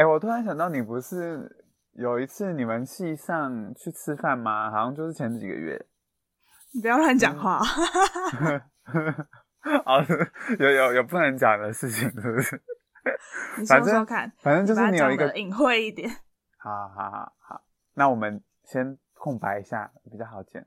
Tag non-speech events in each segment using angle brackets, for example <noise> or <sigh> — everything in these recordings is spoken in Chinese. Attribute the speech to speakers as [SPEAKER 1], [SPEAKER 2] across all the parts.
[SPEAKER 1] 哎、我突然想到，你不是有一次你们系上去吃饭吗？好像就是前几个月。
[SPEAKER 2] 你不要乱讲话。<laughs>
[SPEAKER 1] 哦，有有有不能讲的事情，是不是？<laughs>
[SPEAKER 2] 你
[SPEAKER 1] 反正
[SPEAKER 2] 说说看，
[SPEAKER 1] 反正就是你有一个
[SPEAKER 2] 隐晦一点。
[SPEAKER 1] 好好好好，那我们先空白一下，比较好剪。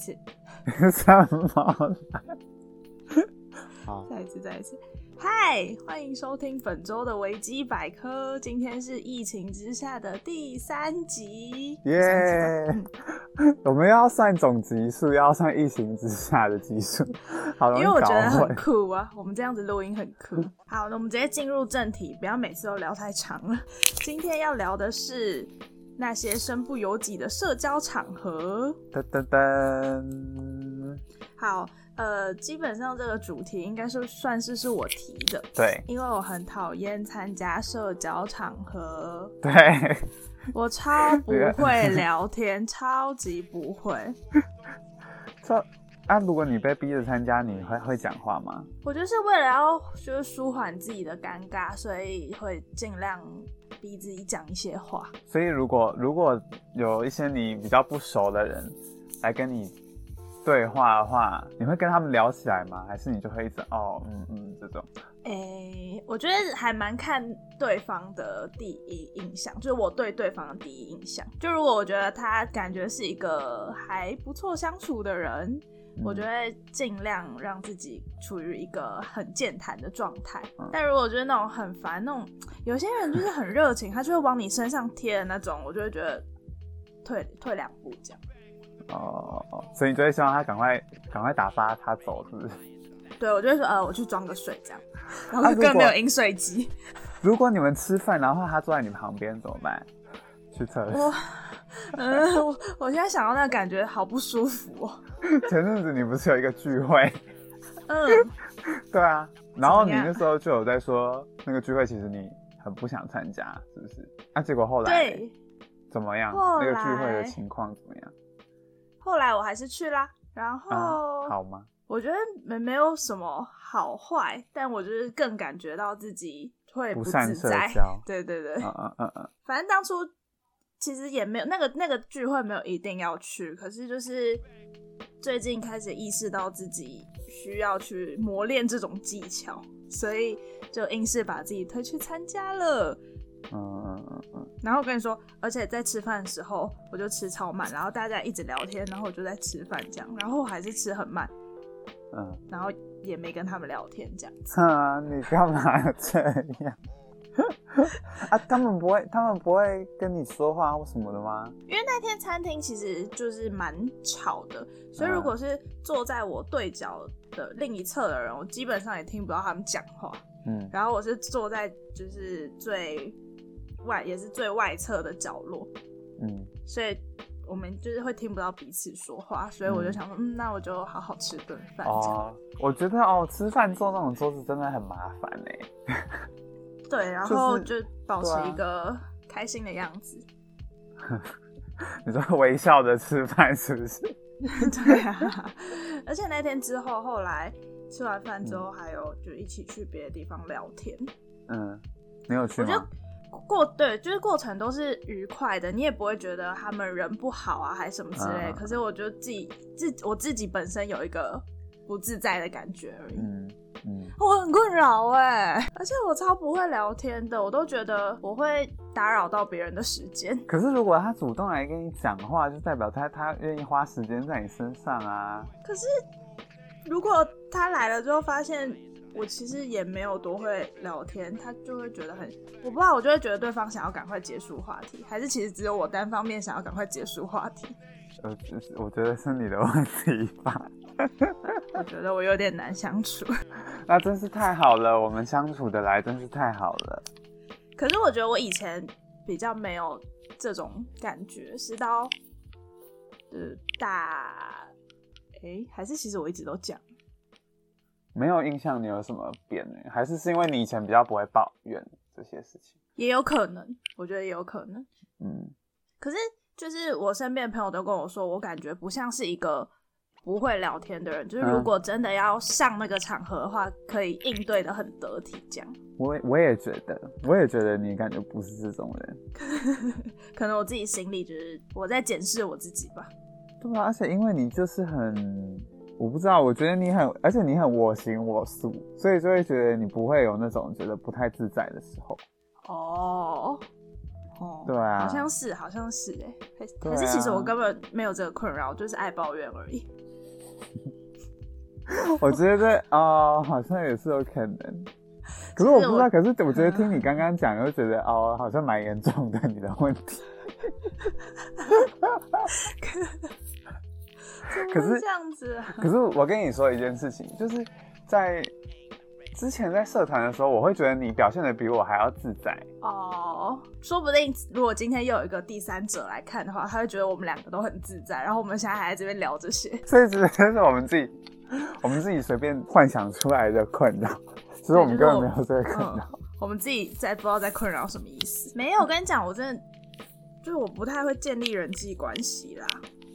[SPEAKER 2] 次，<laughs>
[SPEAKER 1] 什么？<laughs> 好，
[SPEAKER 2] 再一次，再一次。嗨，欢迎收听本周的维基百科。今天是疫情之下的第三集。
[SPEAKER 1] 耶、我们要算总集数，要算疫情之下的集数，好
[SPEAKER 2] 因为我觉得很。酷啊，我们这样子录音很酷。好，那我们直接进入正题，不要每次都聊太长了。今天要聊的是那些身不由己的社交场合。
[SPEAKER 1] 噔噔噔，
[SPEAKER 2] 好，呃，基本上这个主题应该是算是是我提的，
[SPEAKER 1] 对。
[SPEAKER 2] 因为我很讨厌参加社交场合，
[SPEAKER 1] 对，
[SPEAKER 2] 我超不会 <laughs> 聊天，超级不会。<laughs>
[SPEAKER 1] 这啊，如果你被逼着参加，你会会讲话吗？
[SPEAKER 2] 我就是为了要就是舒缓自己的尴尬，所以会尽量逼自己讲一些话。
[SPEAKER 1] 所以如果如果有一些你比较不熟的人来跟你对话的话，你会跟他们聊起来吗？还是你就会一直哦嗯嗯这种？
[SPEAKER 2] 诶、我觉得还蛮看对方的第一印象，就是我对对方的第一印象。就如果我觉得他感觉是一个还不错相处的人，
[SPEAKER 1] 嗯
[SPEAKER 2] 我就会尽量让自己处于一个很健谈的状态。
[SPEAKER 1] 嗯
[SPEAKER 2] 但如果就是那种很烦那种，有些人就是很热情，他就会往你身上贴的那种，我就会觉得退退两步这样。
[SPEAKER 1] 哦哦，所以你就会希望他赶快赶快打发他走，是不是？<laughs>
[SPEAKER 2] 对，我就会说呃，我去装个水这样，然后更没有饮水机。
[SPEAKER 1] 如果你们吃饭，然后他坐在你旁边怎么办？去厕所。
[SPEAKER 2] 我，嗯，我我现在想到那感觉好不舒服哦。<laughs>
[SPEAKER 1] 前阵子你不是有一个聚会？
[SPEAKER 2] 嗯，<laughs>
[SPEAKER 1] 对啊，然后你那时候就有在说那个聚会，其实你很不想参加，是不是？啊，结果后来
[SPEAKER 2] 对，
[SPEAKER 1] 怎么样？
[SPEAKER 2] 后
[SPEAKER 1] 那个聚会的情况怎么样？
[SPEAKER 2] 后来我还是去啦。然后、
[SPEAKER 1] 啊，好吗？
[SPEAKER 2] 我觉得没没有什么好坏，但我就是更感觉到自己会
[SPEAKER 1] 不善社
[SPEAKER 2] 自在。
[SPEAKER 1] 交
[SPEAKER 2] 对对对，
[SPEAKER 1] 嗯嗯嗯嗯，
[SPEAKER 2] 反正当初其实也没有那个那个聚会没有一定要去，可是就是最近开始意识到自己需要去磨练这种技巧，所以就硬是把自己推去参加了。
[SPEAKER 1] 嗯嗯嗯嗯，
[SPEAKER 2] 然后我跟你说，而且在吃饭的时候，我就吃超慢，然后大家一直聊天，然后我就在吃饭这样，然后我还是吃很慢，
[SPEAKER 1] 嗯，
[SPEAKER 2] 然后也没跟他们聊天这样。
[SPEAKER 1] 哼，你干嘛这样？<laughs> 啊，他们不会，他们不会跟你说话或什么的吗？
[SPEAKER 2] 因为那天餐厅其实就是蛮吵的，所以如果是坐在我对角的另一侧的人，我基本上也听不到他们讲话。
[SPEAKER 1] 嗯
[SPEAKER 2] 然后我是坐在就是最外也是最外侧的角落，
[SPEAKER 1] 嗯，
[SPEAKER 2] 所以我们就是会听不到彼此说话，所以我就想说，嗯，那我就好好吃顿饭。
[SPEAKER 1] 哦，我觉得哦，吃饭坐那种桌子真的很麻烦哎。
[SPEAKER 2] 对，然后就保持一个开心的样子。<laughs>
[SPEAKER 1] 你说微笑着吃饭是不是？<laughs>
[SPEAKER 2] 对啊，而且那天之后，后来吃完饭之后，还有就一起去别的地方聊天。
[SPEAKER 1] 嗯，没有去
[SPEAKER 2] 我觉得
[SPEAKER 1] 吗？
[SPEAKER 2] 过对，就是过程都是愉快的，你也不会觉得他们人不好啊，还是什么之类。
[SPEAKER 1] 嗯
[SPEAKER 2] 可是我觉得自己自我自己本身有一个不自在的感觉而已。
[SPEAKER 1] 嗯嗯，
[SPEAKER 2] 我很困扰哎，而且我超不会聊天的，我都觉得我会打扰到别人的时间。
[SPEAKER 1] 可是如果他主动来跟你讲话，就代表他他愿意花时间在你身上啊。
[SPEAKER 2] 可是如果他来了之后发现我其实也没有多会聊天，他就会觉得很，我不知道，我就会觉得对方想要赶快结束话题，还是其实只有我单方面想要赶快结束话题。
[SPEAKER 1] 呃，我觉得是你的问题吧。<laughs>
[SPEAKER 2] 我觉得我有点难相处。
[SPEAKER 1] 那真是太好了，我们相处的来真是太好了。
[SPEAKER 2] 可是我觉得我以前比较没有这种感觉，是到呃大，哎，还是其实我一直都讲。
[SPEAKER 1] 没有印象，你有什么变呢？还是是因为你以前比较不会抱怨这些事情？
[SPEAKER 2] 也有可能，我觉得也有可能。嗯，可是就是我身边的朋友都跟我说，我感觉不像是一个不会聊天的人。就是如果真的要上那个场合的话，可以应对的很得体。这样，<laughs>
[SPEAKER 1] 我我也觉得，我也觉得你感觉不是这种人。<laughs>
[SPEAKER 2] 可能我自己心里就是我在检视我自己吧。
[SPEAKER 1] 对啊，而且因为你就是很。我不知道，我觉得你很，而且你很我行我素，所以就会觉得你不会有那种觉得不太自在的时候。
[SPEAKER 2] 哦，哦，
[SPEAKER 1] 对啊，
[SPEAKER 2] 好像是，好像是，哎，可是其实我根本没有这个困扰，就是爱抱怨而已。<laughs>
[SPEAKER 1] 我觉得哦，好像也是有可能，可是我不知道，可是我觉得听你刚刚讲，又觉得哦，好像蛮严重的你的问题。<laughs>
[SPEAKER 2] 可是这样子，
[SPEAKER 1] 可是我跟你说一件事情，就是在之前在社团的时候，我会觉得你表现的比我还要自在
[SPEAKER 2] 哦。说不定如果今天又有一个第三者来看的话，他会觉得我们两个都很自在，然后我们现在还在这边聊这些，
[SPEAKER 1] 所以这是我们自己我们自己随便幻想出来的困扰，其实我们根本没有这个困扰，
[SPEAKER 2] 我们自己在不知道在困扰什么意思。没有，我跟你讲，我真的就是我不太会建立人际关系啦。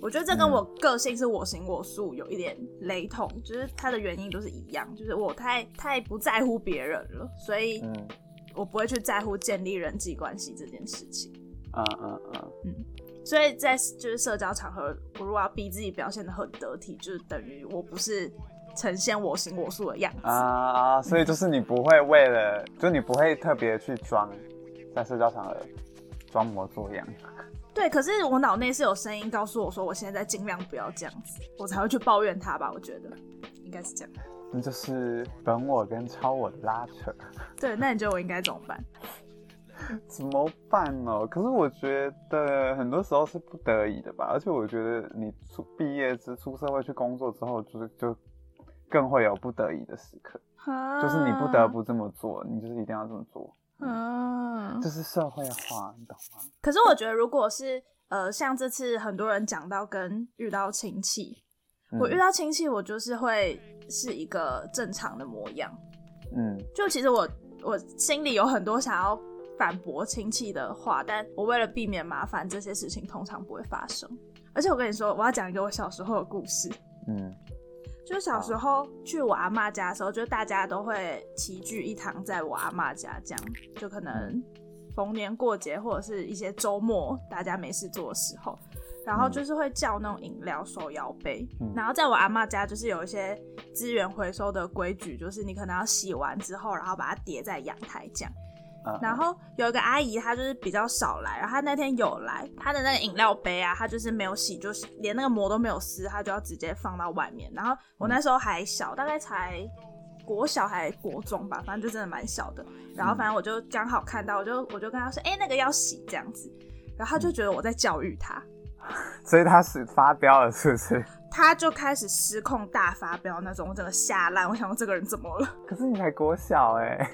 [SPEAKER 2] 我觉得这跟我个性是我行我素有一点雷同，就是它的原因都是一样，就是我太太不在乎别人了，所以我不会去在乎建立人际关系这件事情。嗯嗯嗯嗯，所以在就是社交场合，我如果要逼自己表现的很得体，就是等于我不是呈现我行我素的样子啊
[SPEAKER 1] 啊！所以就是你不会为了，就你不会特别去装，在社交场合装模作样。
[SPEAKER 2] 对，可是我脑内是有声音告诉我说，我现在尽量不要这样子，我才会去抱怨他吧。我觉得应该是这样。
[SPEAKER 1] 那就是本我跟超我的拉扯。<laughs>
[SPEAKER 2] 对，那你觉得我应该怎么办？<laughs>
[SPEAKER 1] 怎么办呢？可是我觉得很多时候是不得已的吧。而且我觉得你出毕业之出社会去工作之后，就是就更会有不得已的时刻，就是你不得不这么做，你就是一定要这么做。嗯，这是社会化，你懂吗？
[SPEAKER 2] 可是我觉得，如果是呃，像这次很多人讲到跟遇到亲戚，我遇到亲戚，我就是会是一个正常的模样。嗯，就其实我我心里有很多想要反驳亲戚的话，但我为了避免麻烦，这些事情通常不会发生。而且我跟你说，我要讲一个我小时候的故事。嗯。就小时候去我阿妈家的时候，就大家都会齐聚一堂，在我阿妈家这样，就可能逢年过节或者是一些周末，大家没事做的时候，然后就是会叫那种饮料手摇杯，然后在我阿妈家就是有一些资源回收的规矩，就是你可能要洗完之后，然后把它叠在阳台这样。然后有一个阿姨，她就是比较少来，然后她那天有来，她的那个饮料杯啊，她就是没有洗，就是连那个膜都没有撕，她就要直接放到外面。然后我那时候还小，大概才国小还国中吧，反正就真的蛮小的。然后反正我就刚好看到，我就我就跟她说，哎，那个要洗这样子。然后她就觉得我在教育她，
[SPEAKER 1] 所以她是发飙了，是不是？
[SPEAKER 2] 她就开始失控大发飙那种，我整个吓烂。我想说这个人怎么了？
[SPEAKER 1] 可是你才国小哎。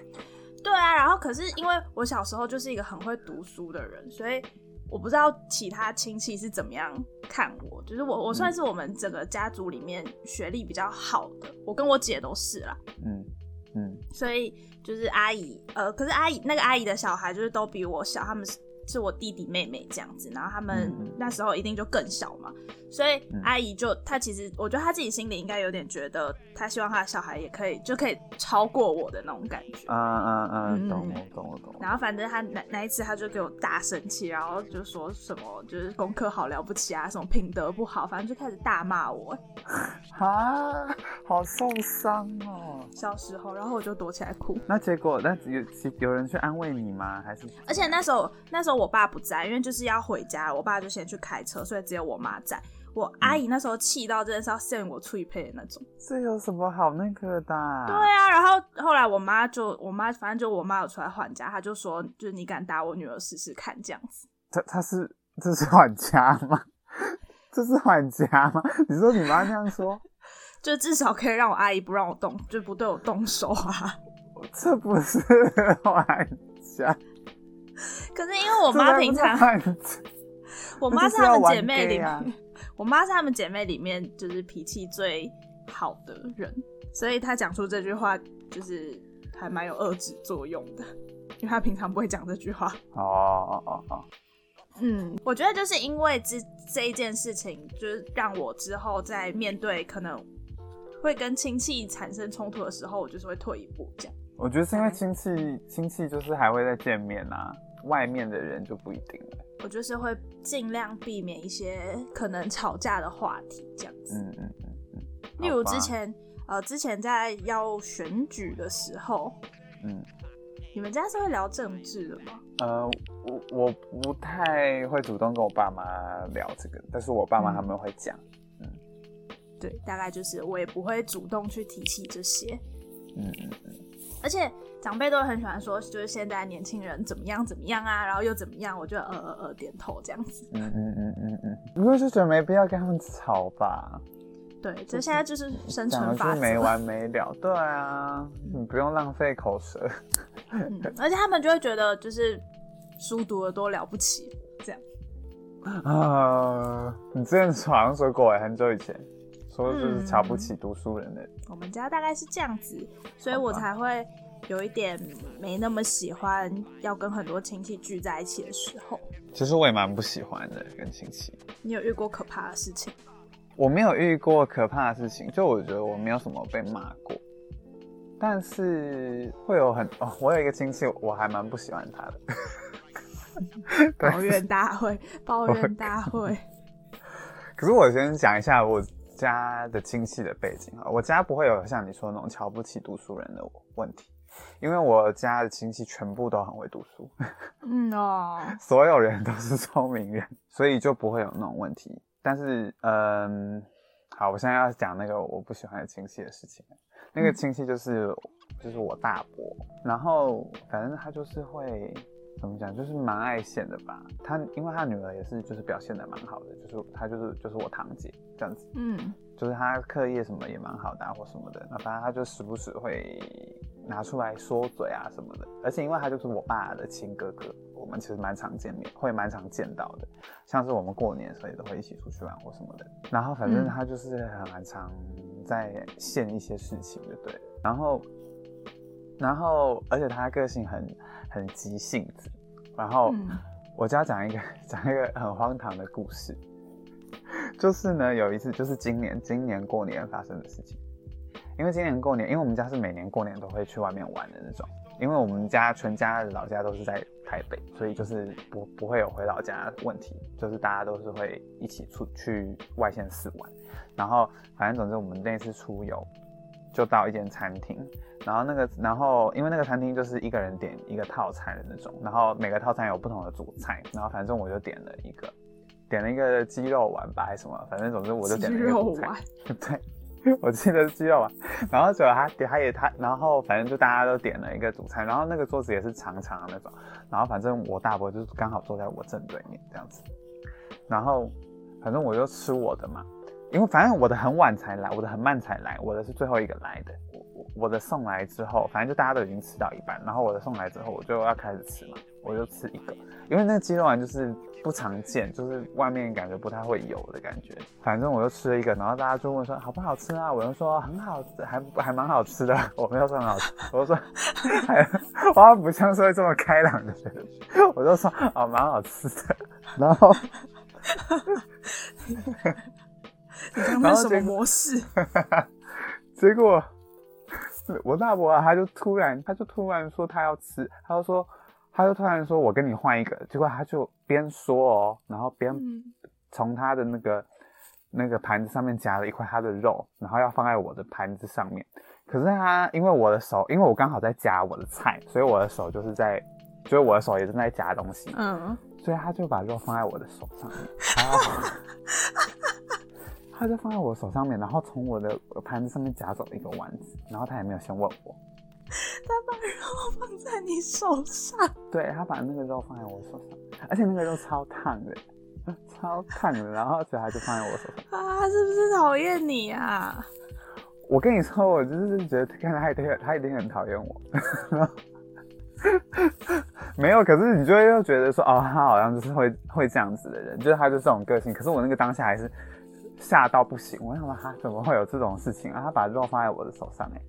[SPEAKER 2] 对啊，然后可是因为我小时候就是一个很会读书的人，所以我不知道其他亲戚是怎么样看我。就是我，我算是我们整个家族里面学历比较好的，我跟我姐都是啦。嗯嗯，所以就是阿姨，呃，可是阿姨那个阿姨的小孩就是都比我小，他们是。我弟弟妹妹这样子，然后他们那时候一定就更小嘛，所以阿姨就她其实我觉得她自己心里应该有点觉得，她希望她的小孩也可以就可以超过我的那种感觉。啊啊
[SPEAKER 1] 啊！懂我懂我懂。
[SPEAKER 2] 然后反正她那那一次她就给我大生气，然后就说什么就是功课好了不起啊，什么品德不好，反正就开始大骂我。<laughs>
[SPEAKER 1] 啊，好受伤哦！
[SPEAKER 2] 小时候，然后我就躲起来哭。
[SPEAKER 1] 那结果那有有人去安慰你吗？还是？
[SPEAKER 2] 而且那时候那时候。我爸不在，因为就是要回家，我爸就先去开车，所以只有我妈在。我阿姨那时候气到真的是要扇我脆配的那种。
[SPEAKER 1] 这有什么好那个的？
[SPEAKER 2] 对啊，然后后来我妈就我妈反正就我妈有出来还家，她就说就是你敢打我女儿试试看这样子。
[SPEAKER 1] 她她是这是还家吗？<laughs> 这是还家吗？你说你妈那样说，<laughs>
[SPEAKER 2] 就至少可以让我阿姨不让我动，就不对我动手啊。
[SPEAKER 1] 这不是还价。<laughs>
[SPEAKER 2] 可是因为我妈平常，<laughs> 我妈是她们姐妹里面，<laughs> 我妈是她们姐妹里面就是脾气最好的人，所以她讲出这句话就是还蛮有遏制作用的，因为她平常不会讲这句话。
[SPEAKER 1] 哦哦哦哦。
[SPEAKER 2] 嗯，我觉得就是因为这这一件事情，就是让我之后在面对可能会跟亲戚产生冲突的时候，我就是会退一步这样。
[SPEAKER 1] 我觉得是因为亲戚亲戚就是还会再见面啊，外面的人就不一定了。
[SPEAKER 2] 我就是会尽量避免一些可能吵架的话题这样子。嗯嗯嗯嗯。例如之前呃之前在要选举的时候，嗯，你们家是会聊政治的吗？
[SPEAKER 1] 呃，我我不太会主动跟我爸妈聊这个，但是我爸妈他们会讲。嗯，
[SPEAKER 2] 对，大概就是我也不会主动去提起这些。嗯嗯嗯。而且长辈都很喜欢说，就是现在年轻人怎么样怎么样啊，然后又怎么样，我就呃呃呃点头这样子。嗯嗯
[SPEAKER 1] 嗯嗯嗯。不过就觉得没必要跟他们吵吧。
[SPEAKER 2] 对，这现在就是生存法
[SPEAKER 1] 没完没了。对啊，你不用浪费口舌。
[SPEAKER 2] 嗯，而且他们就会觉得就是书读的多了不起这样。
[SPEAKER 1] 啊，你之前好像说过哎，很久以前。说就是瞧不起读书人的，
[SPEAKER 2] 我们家大概是这样子，所以我才会有一点没那么喜欢要跟很多亲戚聚在一起的时候。
[SPEAKER 1] 其实我也蛮不喜欢的，跟亲戚。
[SPEAKER 2] 你有遇过可怕的事情吗？
[SPEAKER 1] 我没有遇过可怕的事情，就我觉得我没有什么被骂过，但是会有很哦，我有一个亲戚，我还蛮不喜欢他的。<laughs>
[SPEAKER 2] 抱怨大会，抱怨大会。<laughs>
[SPEAKER 1] 可是我先讲一下我。家的亲戚的背景啊，我家不会有像你说那种瞧不起读书人的问题，因为我家的亲戚全部都很会读书，嗯哦，<laughs> 所有人都是聪明人，所以就不会有那种问题。但是，嗯，好，我现在要讲那个我不喜欢的亲戚的事情。那个亲戚就是就是我大伯，然后反正他就是会。怎么讲，就是蛮爱现的吧。他因为他女儿也是，就是表现的蛮好的，就是他就是就是我堂姐这样子。嗯，就是他课业什么也蛮好的或什么的。那反正他就时不时会拿出来说嘴啊什么的。而且因为他就是我爸的亲哥哥，我们其实蛮常见面，会蛮常见到的。像是我们过年的时候也都会一起出去玩或什么的。然后反正他就是很蛮常在现一些事情，对不对？然后。然后，而且他个性很很急性子。然后，我就要讲一个 <laughs> 讲一个很荒唐的故事，就是呢，有一次就是今年今年过年发生的事情。因为今年过年，因为我们家是每年过年都会去外面玩的那种。因为我们家全家的老家都是在台北，所以就是不不会有回老家问题，就是大家都是会一起出去外县市玩。然后，反正总之我们那次出游。就到一间餐厅，然后那个，然后因为那个餐厅就是一个人点一个套餐的那种，然后每个套餐有不同的主菜，然后反正我就点了一个，点了一个鸡肉丸吧还是什么，反正总之我就点了一个主菜。对，<laughs> <laughs> 我记得是鸡肉丸，然后结果他点他也他，然后反正就大家都点了一个主菜，然后那个桌子也是长长的那种，然后反正我大伯就是刚好坐在我正对面这样子，然后反正我就吃我的嘛。因为反正我的很晚才来，我的很慢才来，我的是最后一个来的。我我的送来之后，反正就大家都已经吃到一半，然后我的送来之后，我就要开始吃嘛，我就吃一个。因为那个鸡肉丸就是不常见，就是外面感觉不太会有的感觉。反正我就吃了一个，然后大家就问说好不好吃啊？我就说很好吃，还还蛮好吃的。我没有说很好吃，我就说还我不像是会这么开朗的人，我就说哦蛮好吃的，然后。<laughs>
[SPEAKER 2] 然后什么模式？<laughs>
[SPEAKER 1] 结果我大伯啊，他就突然，他就突然说他要吃，他就说，他就突然说我跟你换一个。结果他就边说哦，然后边从他的那个那个盘子上面夹了一块他的肉，然后要放在我的盘子上面。可是他因为我的手，因为我刚好在夹我的菜，所以我的手就是在，就是我的手也正在夹东西。嗯，所以他就把肉放在我的手上面。<laughs> 他就放在我手上面，然后从我的盘子上面夹走了一个丸子，然后他也没有先问我。
[SPEAKER 2] 他把肉放在你手上，
[SPEAKER 1] 对他把那个肉放在我手上，而且那个肉超烫的，<laughs> 超烫的，然后所以他就放在我手上。
[SPEAKER 2] 啊，他是不是讨厌你啊？
[SPEAKER 1] 我跟你说，我就是觉得看他一定他一定很讨厌我。<laughs> 没有，可是你就会又觉得说，哦，他好像就是会会这样子的人，就是他就这种个性。可是我那个当下还是吓到不行，我想说他怎么会有这种事情啊？他把肉放在我的手上哎。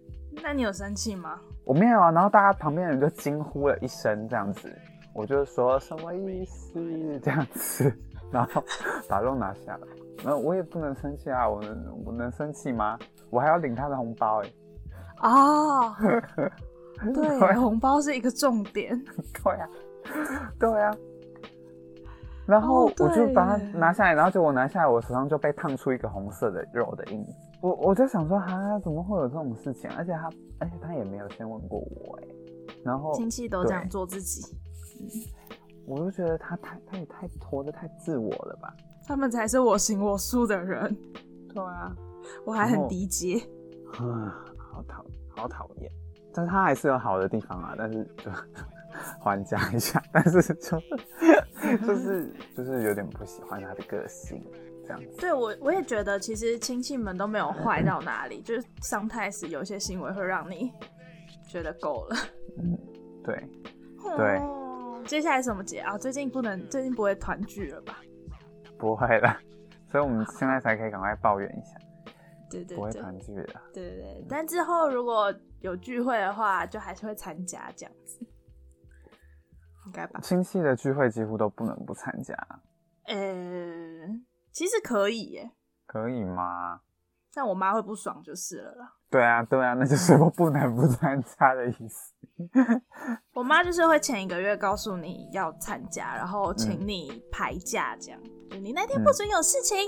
[SPEAKER 2] 那你有生气吗？
[SPEAKER 1] 我没有啊，然后大家旁边人就惊呼了一声，这样子，我就说什么意思这样子，<laughs> 然后把肉拿下来。那我也不能生气啊，我能我能生气吗？我还要领他的红包哎。
[SPEAKER 2] 哦，<laughs> 对，红包是一个重点。<laughs>
[SPEAKER 1] 对呀，对呀。然后我就把它拿下来，然后就我拿下来，我手上就被烫出一个红色的肉的印子。我我就想说，哈，怎么会有这种事情？而且他，而且他也没有先问过我，哎，然后
[SPEAKER 2] 亲戚都这样做自己，
[SPEAKER 1] 我就觉得他太，他也太活得太自我了吧？
[SPEAKER 2] 他们才是我行我素的人。
[SPEAKER 1] 对啊，
[SPEAKER 2] 我还很低阶，
[SPEAKER 1] 啊，好讨好讨厌。但是他还是有好的地方啊，但是就 <laughs> 还价一下，但是就 <laughs> 就是就是有点不喜欢他的个性。
[SPEAKER 2] 对我，我也觉得其实亲戚们都没有坏到哪里，就是上太时有些行为会让你觉得够了。
[SPEAKER 1] 嗯，<laughs> 对，对。
[SPEAKER 2] 接下来什么节啊？最近不能，最近不会团聚了吧？
[SPEAKER 1] 不会了，<laughs> 所以我们现在才可以赶快抱怨一下。
[SPEAKER 2] 对对，
[SPEAKER 1] 不会团聚了。
[SPEAKER 2] 对对对，但之后如果有聚会的话，就还是会参加这样子，应该吧？
[SPEAKER 1] 亲戚的聚会几乎都不能不参加。
[SPEAKER 2] 呃。其实可以耶，
[SPEAKER 1] 可以吗？
[SPEAKER 2] 但我妈会不爽就是了啦。
[SPEAKER 1] 对啊，对啊，那就是我不能不参加的意思。<laughs>
[SPEAKER 2] 我妈就是会前一个月告诉你要参加，然后请你排假，这样就你那天不准有事情。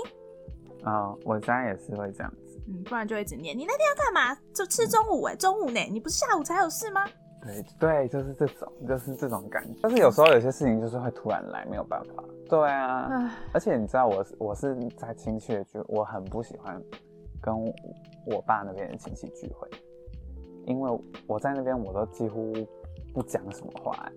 [SPEAKER 1] 啊，我家也是会这样子，
[SPEAKER 2] 嗯，不然就一直念你那天要干嘛？就吃中午哎，中午呢？你不是下午才有事吗？
[SPEAKER 1] 对对，就是这种，就是这种感觉。但是有时候有些事情就是会突然来，没有办法。对啊，而且你知道，我我是在亲戚聚，我很不喜欢跟我爸那边的亲戚聚会，因为我在那边我都几乎不讲什么话。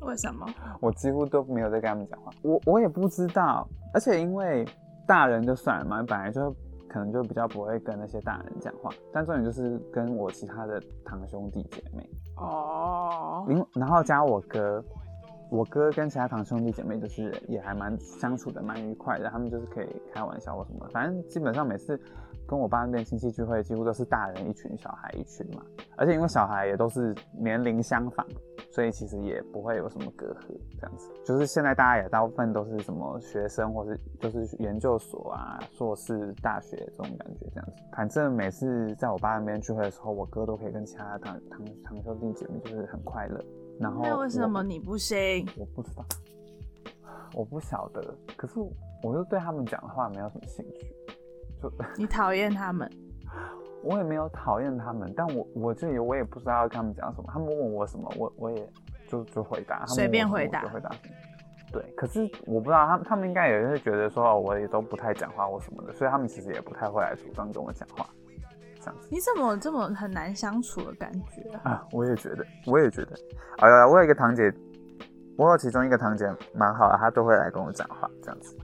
[SPEAKER 2] 为什么？
[SPEAKER 1] 我几乎都没有在跟他们讲话。我我也不知道，而且因为大人就算了嘛，本来就。可能就比较不会跟那些大人讲话，但重点就是跟我其他的堂兄弟姐妹哦，然后加我哥，我哥跟其他堂兄弟姐妹就是也还蛮相处的蛮愉快的，他们就是可以开玩笑或什么，反正基本上每次。跟我爸那边亲戚聚会，几乎都是大人一群，小孩一群嘛。而且因为小孩也都是年龄相仿，所以其实也不会有什么隔阂。这样子，就是现在大家也大部分都是什么学生，或是就是研究所啊、硕士、大学这种感觉。这样子，反正每次在我爸那边聚会的时候，我哥都可以跟其他堂堂堂兄弟姐妹就是很快乐。然后
[SPEAKER 2] 那为什么你不行？
[SPEAKER 1] 我不知道，我不晓得。可是我就对他们讲的话没有什么兴趣。就
[SPEAKER 2] 你讨厌他们，<laughs>
[SPEAKER 1] 我也没有讨厌他们，但我我这里我也不知道要跟他们讲什么。他们问我什么，我我也就就回答，
[SPEAKER 2] 随便回答，
[SPEAKER 1] 回答。对，可是我不知道他他们应该也是觉得说我也都不太讲话或什么的，所以他们其实也不太会来主动跟我讲话。这样子，
[SPEAKER 2] 你怎么这么很难相处的感觉
[SPEAKER 1] 啊？我也觉得，我也觉得。哎呀，我有一个堂姐，我有其中一个堂姐蛮好的，她都会来跟我讲话，这样子。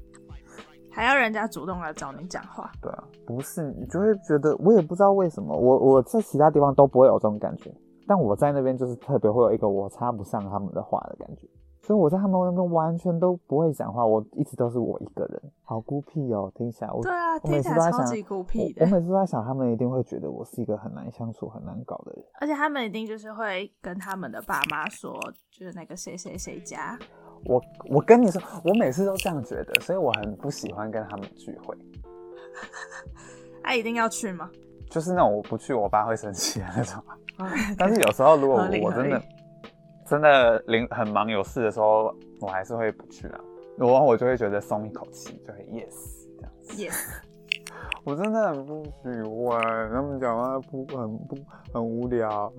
[SPEAKER 2] 还要人家主动来找你讲话？
[SPEAKER 1] 对啊，不是你就会觉得，我也不知道为什么，我我在其他地方都不会有这种感觉，但我在那边就是特别会有一个我插不上他们的话的感觉，所以我在他们那边完全都不会讲话，我一直都是我一个人，好孤僻哦，听起来我
[SPEAKER 2] 对啊，听起来超级孤僻
[SPEAKER 1] 的。我每次都在想，他们一定会觉得我是一个很难相处、很难搞的人，
[SPEAKER 2] 而且他们一定就是会跟他们的爸妈说，就是那个谁谁谁家。
[SPEAKER 1] 我我跟你说，我每次都这样觉得，所以我很不喜欢跟他们聚会。
[SPEAKER 2] 他 <laughs> 一定要去吗？
[SPEAKER 1] 就是那种我不去，我爸会生气的那种。<laughs> 但是有时候如果我真的真的临很忙有事的时候，我还是会不去啊。然后我就会觉得松一口气，就会 yes 这样子。
[SPEAKER 2] yes。<laughs>
[SPEAKER 1] 我真的很不喜欢他们讲话，不很不很无聊。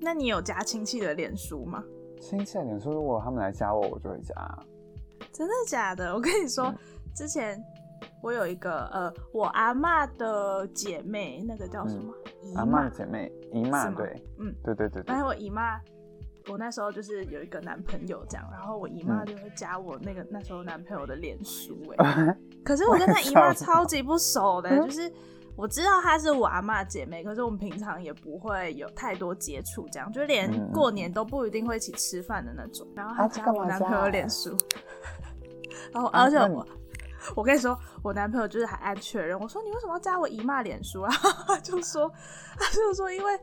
[SPEAKER 2] 那你有加亲戚的脸书吗？
[SPEAKER 1] 亲戚脸书，如果他们来加我，我就会加。
[SPEAKER 2] 真的假的？<laughs> 我跟你说，之前我有一个呃，我阿嬷的姐妹，那个叫什么？姨
[SPEAKER 1] 阿妈的姐妹，姨妈，对，
[SPEAKER 2] 嗯，
[SPEAKER 1] 对对对對。
[SPEAKER 2] 但是我姨妈，我那时候就是有一个男朋友这样，然后我姨妈
[SPEAKER 1] 嗯
[SPEAKER 2] 就会加我那个那时候男朋友的脸书哎、<laughs> 可是我跟他姨妈超级不熟的、
[SPEAKER 1] 嗯 <laughs>
[SPEAKER 2] 就是我知道她是我阿妈姐妹，可是我们平常也不会有太多接触，这样就连
[SPEAKER 1] 嗯
[SPEAKER 2] 过年都不一定会一起吃饭的那种。然后她
[SPEAKER 1] 啊
[SPEAKER 2] 加我男朋友脸书，然后而且我。我跟你说，我男朋友就是还按确认。我说你为什么要加我姨妈脸书啊？他就说，他就说，因为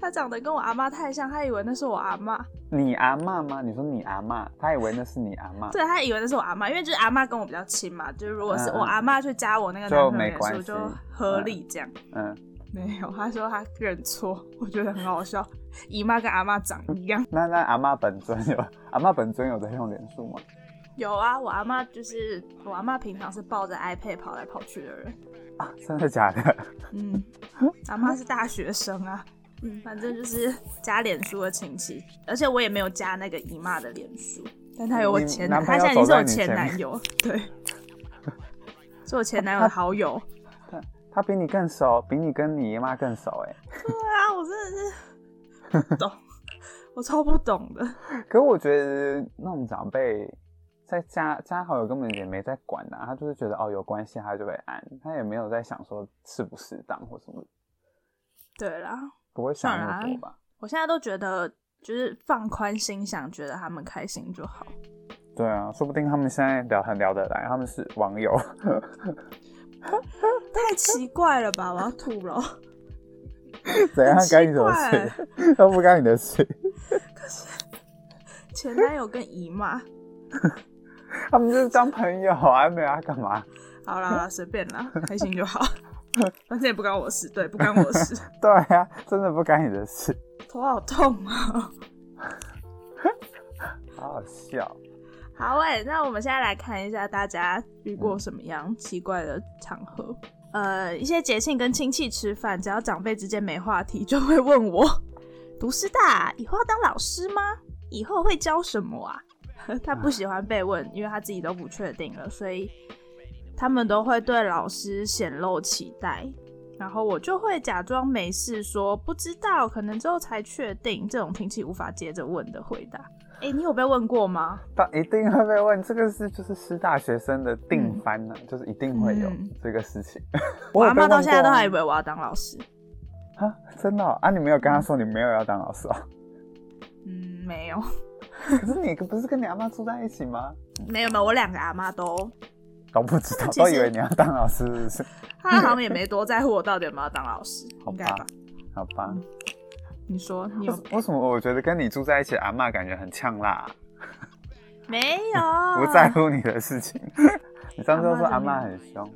[SPEAKER 2] 他长得跟我阿妈太像，他以为那是我阿妈。
[SPEAKER 1] 你阿妈吗？你说你阿妈，他以为那是你阿妈，<laughs>
[SPEAKER 2] 对他以为那是我阿妈，因为就是阿妈跟我比较亲嘛。就是如果是我阿妈去加我那个
[SPEAKER 1] 就
[SPEAKER 2] 男朋友脸书，就合理这样。
[SPEAKER 1] 嗯，
[SPEAKER 2] 没有，他说他认错，我觉得很好笑。姨妈跟阿妈长一样。
[SPEAKER 1] 那那阿妈本尊有阿妈本尊有在用脸书吗？<laughs>
[SPEAKER 2] 有啊，我阿妈就是我阿妈，平常是抱着 iPad 跑来跑去的人。
[SPEAKER 1] 啊，真的假的？<laughs>
[SPEAKER 2] 嗯，阿妈是大学生啊。嗯，反正就是加脸书的亲戚，而且我也没有加那个姨妈的脸书，但他有我前
[SPEAKER 1] 男朋友
[SPEAKER 2] 她现在已经 <laughs> <laughs> 是我前男友，对，是我前男友的好友。
[SPEAKER 1] 他比你更熟，比你跟你姨妈更熟哎。<laughs>
[SPEAKER 2] 对啊，我真的是不懂，我超不懂的。
[SPEAKER 1] 可我觉得那种长辈在加加好友根本也没在管啊，他就是觉得哦有关系他就会按，他也没有在想说适不适当或什么，
[SPEAKER 2] 对啦，
[SPEAKER 1] 不会想那么多吧？
[SPEAKER 2] 我现在都觉得就是放宽心想，觉得他们开心就好。
[SPEAKER 1] 对啊，说不定他们现在聊很聊得来，他们是网友。<laughs>
[SPEAKER 2] 太奇怪了吧！我要吐了。<laughs>
[SPEAKER 1] 怎样干你什么
[SPEAKER 2] 怪
[SPEAKER 1] 事？<laughs> 都不干你的事。
[SPEAKER 2] 可是前男友跟姨妈，
[SPEAKER 1] 他们就是当朋友啊，没有要干嘛？
[SPEAKER 2] 好啦好啦，随便啦，开心就好。<laughs> 反正也不关我事，对，不关我事。<laughs>
[SPEAKER 1] 对啊，真的不干你的事，
[SPEAKER 2] 头好痛啊！<laughs>
[SPEAKER 1] 好好笑。
[SPEAKER 2] 好诶、那我们现在来看一下大家遇过什么样奇怪的场合。呃，一些节庆跟亲戚吃饭，只要长辈之间没话题，就会问我：读师大以后要当老师吗？以后会教什么啊？他不喜欢被问，因为他自己都不确定了，所以他们都会对老师显露期待。然后我就会假装没事说不知道，可能之后才确定。这种亲戚无法接着问的回答。哎、你有被问过吗？
[SPEAKER 1] 但一定会被问，这个是就是师大学生的定番呢、就是一定会有
[SPEAKER 2] 嗯
[SPEAKER 1] 这个事情。<laughs>
[SPEAKER 2] 我阿妈到现在都还以为我要当老师。
[SPEAKER 1] 啊，真的哦、啊？你没有跟他说你没有要当老师哦？<laughs>
[SPEAKER 2] 嗯，没有，
[SPEAKER 1] 可是你不是跟你阿妈住在一起吗？
[SPEAKER 2] 没有没有，我两个阿妈都，
[SPEAKER 1] 都不知道，<laughs> 都以为你要当老师，是不是？
[SPEAKER 2] 她好像也没多在乎我到底有没有当老师，<laughs>
[SPEAKER 1] 好
[SPEAKER 2] 应该吧？
[SPEAKER 1] 好吧。
[SPEAKER 2] 你说你有
[SPEAKER 1] 为什么我觉得跟你住在一起阿妈感觉很呛辣、啊 <laughs>
[SPEAKER 2] 没有？
[SPEAKER 1] 不在乎你的事情？你上次都说阿妈很凶，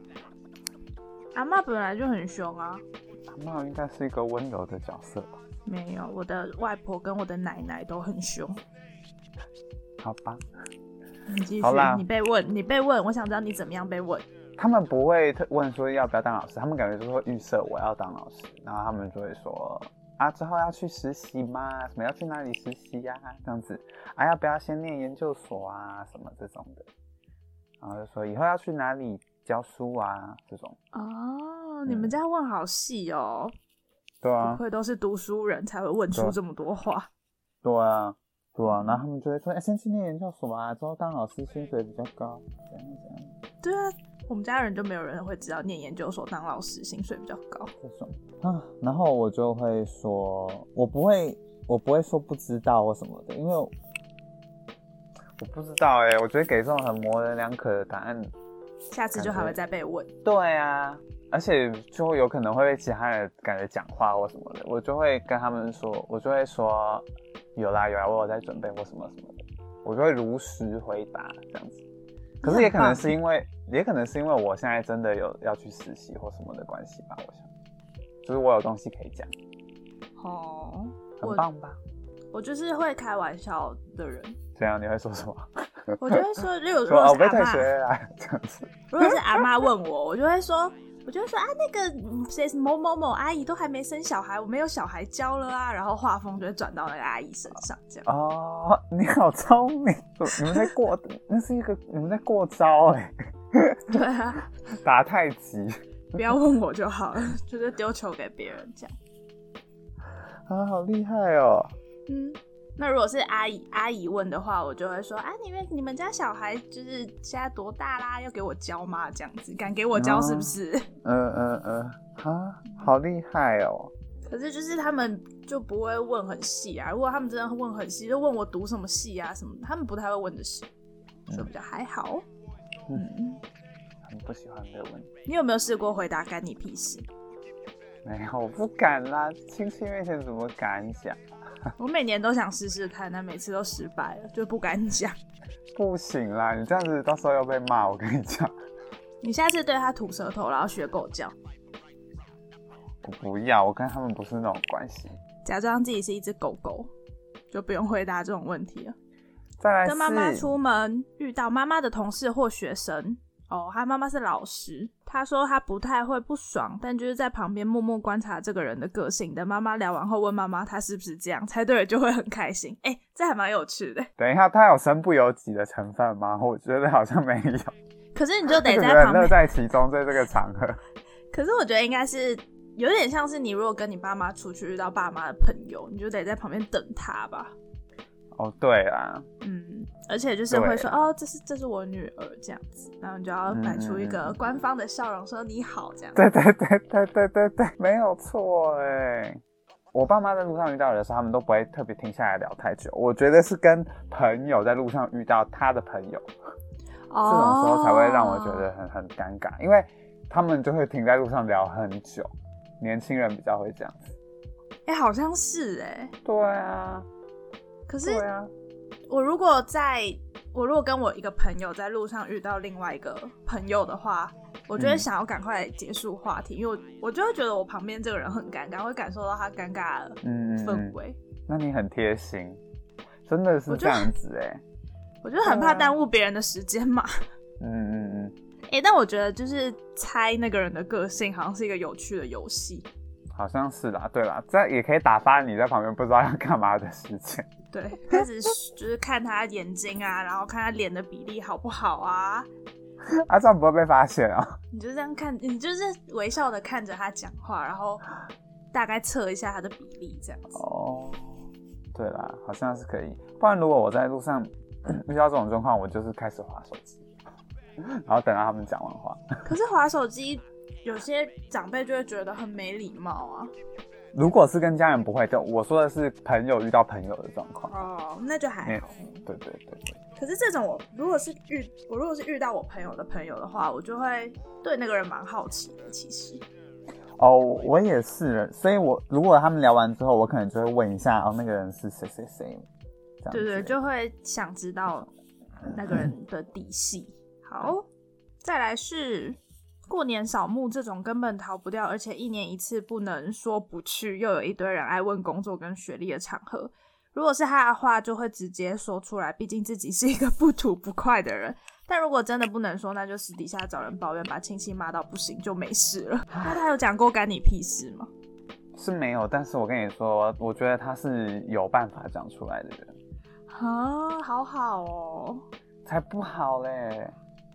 [SPEAKER 2] 阿妈本来就很凶啊。
[SPEAKER 1] 阿妈应该是一个温柔的角色吧？
[SPEAKER 2] 没有，我的外婆跟我的奶奶都很凶。
[SPEAKER 1] 好吧，
[SPEAKER 2] 你继续
[SPEAKER 1] 好啦，
[SPEAKER 2] 你被问，你被问，我想知道你怎么样被问。
[SPEAKER 1] 他们不会特问说要不要当老师，他们感觉就是会预设我要当老师，然后他们就会说啊之后要去实习吗？什么要去哪里实习呀、这样子。啊要不要先念研究所啊？什么这种的，然后就说以后要去哪里教书啊？这种，
[SPEAKER 2] 哦，你们
[SPEAKER 1] 嗯
[SPEAKER 2] 家问好细哦，不
[SPEAKER 1] 对啊。
[SPEAKER 2] 愧都是读书人才会问出这么多话。
[SPEAKER 1] 对啊对啊，然后他们就会说哎、先去念研究所啊，之后当老师薪水比较高，怎样怎样。
[SPEAKER 2] 对啊，我们家人就没有人会知道念研究所当老师薪水比较高。
[SPEAKER 1] 这种啊，然后我就会说，我不会，我不会说不知道或什么的，因为我我不知道哎、我觉得给这种很模棱两可的答案，
[SPEAKER 2] 下次就还会再被问。
[SPEAKER 1] 对啊，而且就有可能会被其他人感觉讲话或什么的，我就会跟他们说，我就会说有啦有啦，我有在准备或什么什么的，我就会如实回答这样子。可是也可能是因为，也可能是因为我现在真的有要去实习或什么的关系吧，我想，就是我有东西可以讲，
[SPEAKER 2] 哦，我
[SPEAKER 1] 很棒吧？
[SPEAKER 2] 我就是会开玩笑的人，
[SPEAKER 1] 怎样你会说什么？
[SPEAKER 2] 我就会说，例如如
[SPEAKER 1] 说哦，我被退学了，这样子。
[SPEAKER 2] 如果是阿妈问我，我就会说，我就会说啊，那个嗯谁某某某阿姨都还没生小孩，我没有小孩教了啊，然后画风就会转到那个阿姨身上，这样。
[SPEAKER 1] 哦，你好聪明！你们在过，那是一个 <laughs> 你们在过招哎、
[SPEAKER 2] 对啊，
[SPEAKER 1] 打太极
[SPEAKER 2] 不要问我就好了，就是丢球给别人这样。
[SPEAKER 1] 啊，好厉害哦！
[SPEAKER 2] 嗯，那如果是阿姨阿姨问的话，我就会说啊，你们你们家小孩就是现在多大啦？要给我教吗？这样子敢给我教是不是？
[SPEAKER 1] 嗯嗯嗯，啊，好厉害哦！
[SPEAKER 2] 可是就是他们就不会问很细啊。如果他们真的问很细，就问我读什么系啊什么，他们不太会问的细，就比较还好。
[SPEAKER 1] 嗯，很不喜欢被问。
[SPEAKER 2] 你有没有试过回答干你屁事？
[SPEAKER 1] 没有，我不敢啦，亲戚面前怎么敢讲？<laughs>
[SPEAKER 2] 我每年都想试试看，但每次都失败了，就不敢讲。
[SPEAKER 1] 不行啦，你这样子到时候要被骂，我跟你讲。
[SPEAKER 2] 你下次对他吐舌头，然后学狗叫。
[SPEAKER 1] 我不要，我跟他们不是那种关系。
[SPEAKER 2] 假装自己是一只狗狗，就不用回答这种问题了。
[SPEAKER 1] 再来，
[SPEAKER 2] 跟妈妈出门遇到妈妈的同事或学生。哦，他妈妈是老师。他说他不太会不爽，但就是在旁边默默观察这个人的个性。等妈妈聊完后，问妈妈他是不是这样，猜对了就会很开心。哎，这还蛮有趣的。
[SPEAKER 1] 等一下，他有身不由己的成分吗？我觉得好像没有。<laughs>
[SPEAKER 2] 可是你就得 <laughs> 在旁边
[SPEAKER 1] 乐在其中，在这个场合。
[SPEAKER 2] 可是我觉得应该是有点像是你如果跟你爸妈出去遇到爸妈的朋友，你就得在旁边等他吧。
[SPEAKER 1] 哦，对啊，
[SPEAKER 2] 嗯，而且就是会说哦，这是这是我女儿这样子，然后你就要摆出一个官方的笑容，说你好这样。
[SPEAKER 1] 对对对对对对对，没有错哎。我爸妈在路上遇到的时候，他们都不会特别停下来聊太久。我觉得是跟朋友在路上遇到他的朋友，这种时候才会让我觉得很很尴尬，因为他们就会停在路上聊很久。年轻人比较会这样子。
[SPEAKER 2] 哎，好像是哎。
[SPEAKER 1] 对啊。
[SPEAKER 2] 可是，我如果在我如果跟我一个朋友在路上遇到另外一个朋友的话，我就会想要赶快结束话题，因为我我就会觉得我旁边这个人很尴尬，会感受到他尴尬的氛围。
[SPEAKER 1] 那你很贴心，真的是这样子哎。
[SPEAKER 2] 我就很怕耽误别人的时间嘛。嗯嗯嗯。哎，但我觉得就是猜那个人的个性，好像是一个有趣的游戏。
[SPEAKER 1] 好像是啦，对啦，这也可以打发你在旁边不知道要干嘛的时间。
[SPEAKER 2] 对，<laughs> 开始就是看他眼睛啊，然后看他脸的比例好不好啊。<laughs>
[SPEAKER 1] 啊，这样不会被发现啊？<laughs>
[SPEAKER 2] 你就这样看，你就是微笑的看着他讲话，然后大概测一下他的比例，这样子。哦，
[SPEAKER 1] 对啦，好像是可以。不然如果我在路上 <clears throat> 遇到这种状况，我就是开始划手机，然后等到他们讲完话。
[SPEAKER 2] 可是划手机。有些长辈就会觉得很没礼貌啊。
[SPEAKER 1] 如果是跟家人不会，就我说的是朋友遇到朋友的状况
[SPEAKER 2] 哦，那就还好。
[SPEAKER 1] 对对对对。
[SPEAKER 2] 可是这种我如果是遇我如果是遇到我朋友的朋友的话，我就会对那个人蛮好奇的。其实
[SPEAKER 1] 哦，我也是，所以我如果他们聊完之后，我可能就会问一下哦，那个人是谁谁谁。
[SPEAKER 2] 对对，就会想知道那个人的底细。好，再来是。过年扫墓这种根本逃不掉，而且一年一次不能说不去，又有一堆人爱问工作跟学历的场合。如果是他的话，就会直接说出来，毕竟自己是一个不吐不快的人。但如果真的不能说，那就私底下找人抱怨，把亲戚骂到不行就没事了。那他有讲过干你屁事吗？
[SPEAKER 1] 是没有，但是我跟你说，我觉得他是有办法讲出来的人。
[SPEAKER 2] 啊，好好哦，
[SPEAKER 1] 才不好嘞。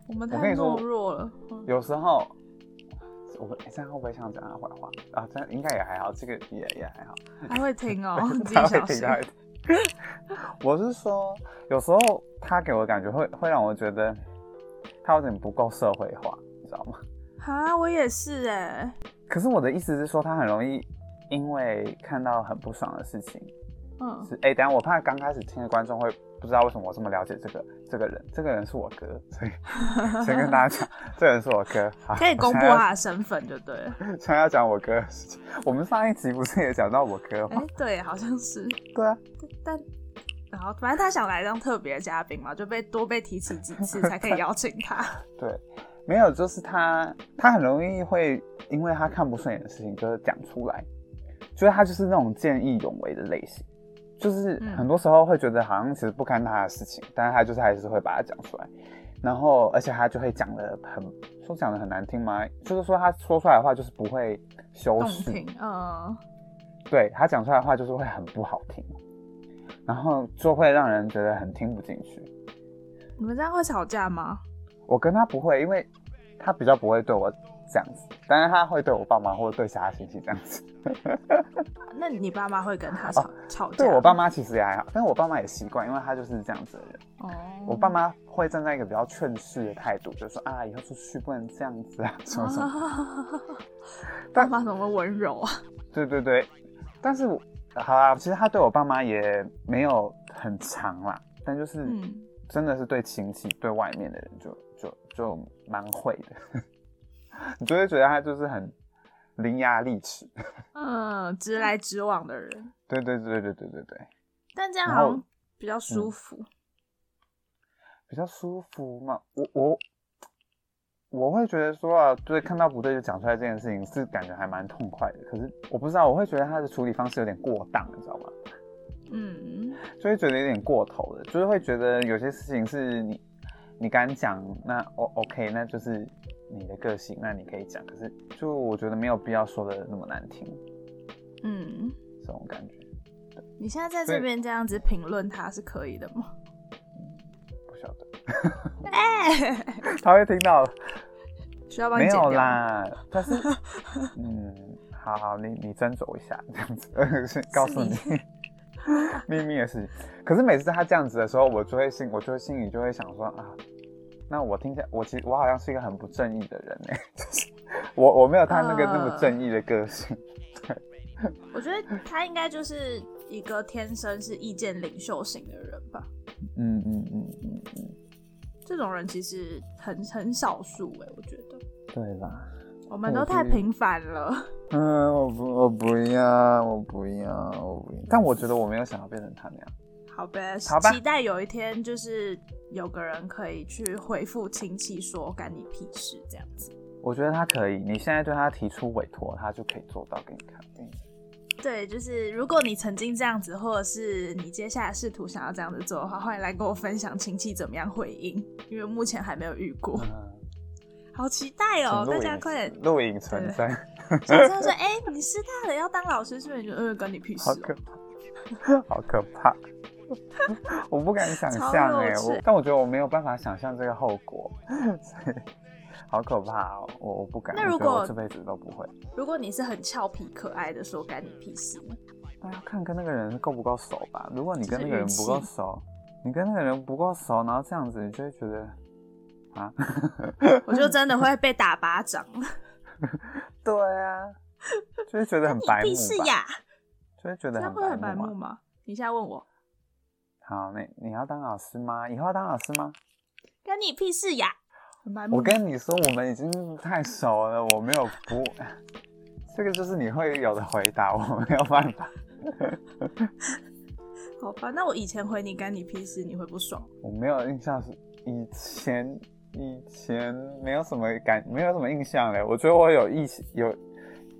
[SPEAKER 2] 我们太懦弱了。
[SPEAKER 1] 有时候，我这样会不会像讲他坏话啊？这样应该也还好，这个也也还好。
[SPEAKER 2] 他会听哦，<laughs> 他会听，他会听。
[SPEAKER 1] 我是说，有时候他给我感觉会会让我觉得他有点不够社会化，你知道吗？
[SPEAKER 2] 啊，我也是哎。
[SPEAKER 1] 可是我的意思是说，他很容易因为看到很不爽的事情。嗯，是哎，等下我怕刚开始听的观众会不知道为什么我这么了解这个这个人，这个人是我哥，所以 <laughs> 先跟大家讲，这个人是我哥，
[SPEAKER 2] 可以公布他的身份就对了。<laughs>
[SPEAKER 1] 现在要讲我哥的事情，我们上一集不是也讲到我哥吗？
[SPEAKER 2] 哎，对，好像是。
[SPEAKER 1] 对啊，
[SPEAKER 2] 但然后反正他想来当特别嘉宾嘛，就被多被提起几次才可以邀请他。<laughs>
[SPEAKER 1] 对，没有，就是他他很容易会因为他看不顺眼的事情就是讲出来，就是他就是那种见义勇为的类型。就是很多时候会觉得好像其实不干他的事情，但是他就是还是会把它讲出来，然后而且他就会讲的很说讲的很难听吗？就是说他说出来的话就是不会修饰，嗯，对他讲出来的话就是会很不好听，然后就会让人觉得很听不进去。
[SPEAKER 2] 你们这样会吵架吗？
[SPEAKER 1] 我跟他不会，因为他比较不会对我这样子，但是他会对我爸妈或者对其他亲戚这样子。<laughs>
[SPEAKER 2] 那你爸妈会跟他吵、吵架？
[SPEAKER 1] 对我爸妈其实也还好，但是我爸妈也习惯，因为他就是这样子的人。
[SPEAKER 2] 哦，
[SPEAKER 1] 我爸妈会站在一个比较劝世的态度，就说啊，以后出去不能这样子啊，什么什么。<laughs>
[SPEAKER 2] 爸妈怎么温柔啊？
[SPEAKER 1] 对对对，但是我好啊，其实他对我爸妈也没有很长啦，但就是
[SPEAKER 2] 嗯，
[SPEAKER 1] 真的是对亲戚、对外面的人就就就蛮会的，你就会觉得他就是很伶牙俐齿。
[SPEAKER 2] 嗯，直来直往的人，
[SPEAKER 1] 对对对对对对对，
[SPEAKER 2] 但这样好像比较舒服。
[SPEAKER 1] 比较舒服嘛。我我我会觉得说啊，对，看到不对就讲出来这件事情是感觉还蛮痛快的。可是我不知道，我会觉得他的处理方式有点过当，你知道吗？
[SPEAKER 2] 嗯，
[SPEAKER 1] 就会觉得有点过头了，就是会觉得有些事情是你你敢讲，那 O OK，那就是你的个性，那你可以讲。可是就我觉得没有必要说的那么难听，
[SPEAKER 2] 嗯，
[SPEAKER 1] 这种感觉
[SPEAKER 2] 你现在在这边这样子评论他是可以的吗？
[SPEAKER 1] 不晓得 <laughs>
[SPEAKER 2] 哎、
[SPEAKER 1] 他会听到，<laughs>
[SPEAKER 2] 需要帮你
[SPEAKER 1] 没有。啦。但是嗯，好好，你你斟酌一下，这样子 <laughs> 是告诉你秘密的事情。可是每次他这样子的时候，我就会心，我就会心里就会想说啊，那我听起来，我其实我好像是一个很不正义的人哎、就是我我没有他那个那么正义的个性。<laughs>
[SPEAKER 2] 我觉得他应该就是一个天生是意见领袖型的人吧。
[SPEAKER 1] 嗯嗯嗯嗯嗯，
[SPEAKER 2] 这种人其实很很少数哎，我觉得
[SPEAKER 1] 对啦。
[SPEAKER 2] 我们都太平凡了。<laughs>
[SPEAKER 1] 嗯，我不我不要，我不要，我不要。但我觉得我没有想要变成他那样。
[SPEAKER 2] 好呗，
[SPEAKER 1] 好吧
[SPEAKER 2] 期待有一天就是有个人可以去回复亲戚说干你屁事这样子。
[SPEAKER 1] 我觉得他可以，你现在对他提出委托，他就可以做到给你看。嗯
[SPEAKER 2] 对，就是如果你曾经这样子，或者是你接下来试图想要这样子做的话，欢迎来跟我分享亲戚怎么样回应，因为目前还没有遇过，
[SPEAKER 1] 嗯，<laughs>
[SPEAKER 2] 好期待哦！大家快点，
[SPEAKER 1] 录影存在，
[SPEAKER 2] 小真的说，哎、你师大的要当老师，是不是？就呃，关你屁事、
[SPEAKER 1] 好可
[SPEAKER 2] 哦。
[SPEAKER 1] 怕，好可怕。<laughs> <laughs> 我不敢想象哎、我但我觉得我没有办法想象这个后果，所以好可怕哦！我我不敢，
[SPEAKER 2] 那如果
[SPEAKER 1] 我这辈子都不会。
[SPEAKER 2] 如果你是很俏皮可爱的说干你屁事呢，
[SPEAKER 1] 那要看跟那个人够不够熟吧。如果你跟那个人不够熟，你跟那个人不够熟，然后这样子，你就会觉得啊，<laughs>
[SPEAKER 2] 我就真的会被打巴掌。
[SPEAKER 1] 对啊，就会觉得很白目吧，
[SPEAKER 2] 屁事呀！
[SPEAKER 1] 就会觉得很
[SPEAKER 2] 白。
[SPEAKER 1] 目
[SPEAKER 2] 吗？你现在问我，
[SPEAKER 1] 好，那你要当老师吗？以后要当老师吗？
[SPEAKER 2] 跟你屁事呀！
[SPEAKER 1] 我跟你说，我们已经太熟了，我没有不，<laughs> 这个就是你会有的回答，我没有办法，<laughs>
[SPEAKER 2] 好吧，那我以前回你干你屁事，你会不爽？
[SPEAKER 1] 我没有印象是以前以前没有什么感，没有什么印象嘞。我觉得我有意有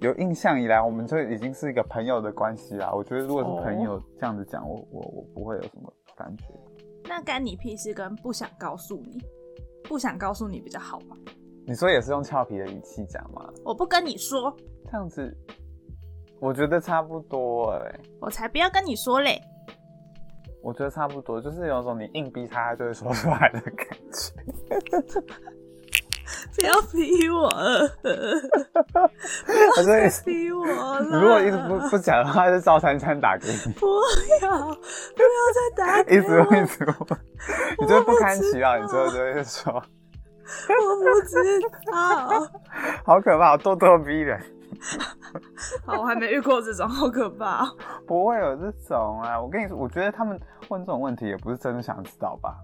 [SPEAKER 1] 有印象以来，我们就已经是一个朋友的关系啦。我觉得如果是朋友这样子讲，我我我不会有什么感觉。
[SPEAKER 2] 那干你屁事跟不想告诉你，不想告诉你比较好吧？
[SPEAKER 1] 你说也是用俏皮的语气讲吗？
[SPEAKER 2] 我不跟你说，
[SPEAKER 1] 这样子，我觉得差不多哎、
[SPEAKER 2] 我才不要跟你说嘞！
[SPEAKER 1] 我觉得差不多，就是有种你硬逼他，他就会说出来的感觉。<laughs>
[SPEAKER 2] 不要逼我，<laughs>
[SPEAKER 1] 他就会，
[SPEAKER 2] 逼我了！
[SPEAKER 1] 你如果一直不不讲的话，就赵三餐打给你，<laughs>
[SPEAKER 2] 不要，不要再打给 <laughs>
[SPEAKER 1] 一直
[SPEAKER 2] 我，
[SPEAKER 1] 问一直问，你就会不堪其扰，你最后就会说，
[SPEAKER 2] 我不知道。
[SPEAKER 1] 好可怕，咄咄逼人。
[SPEAKER 2] 好，我还没遇过这种，好可怕哦。
[SPEAKER 1] 不会有这种啊！我跟你说，我觉得他们问这种问题也不是真的想知道吧？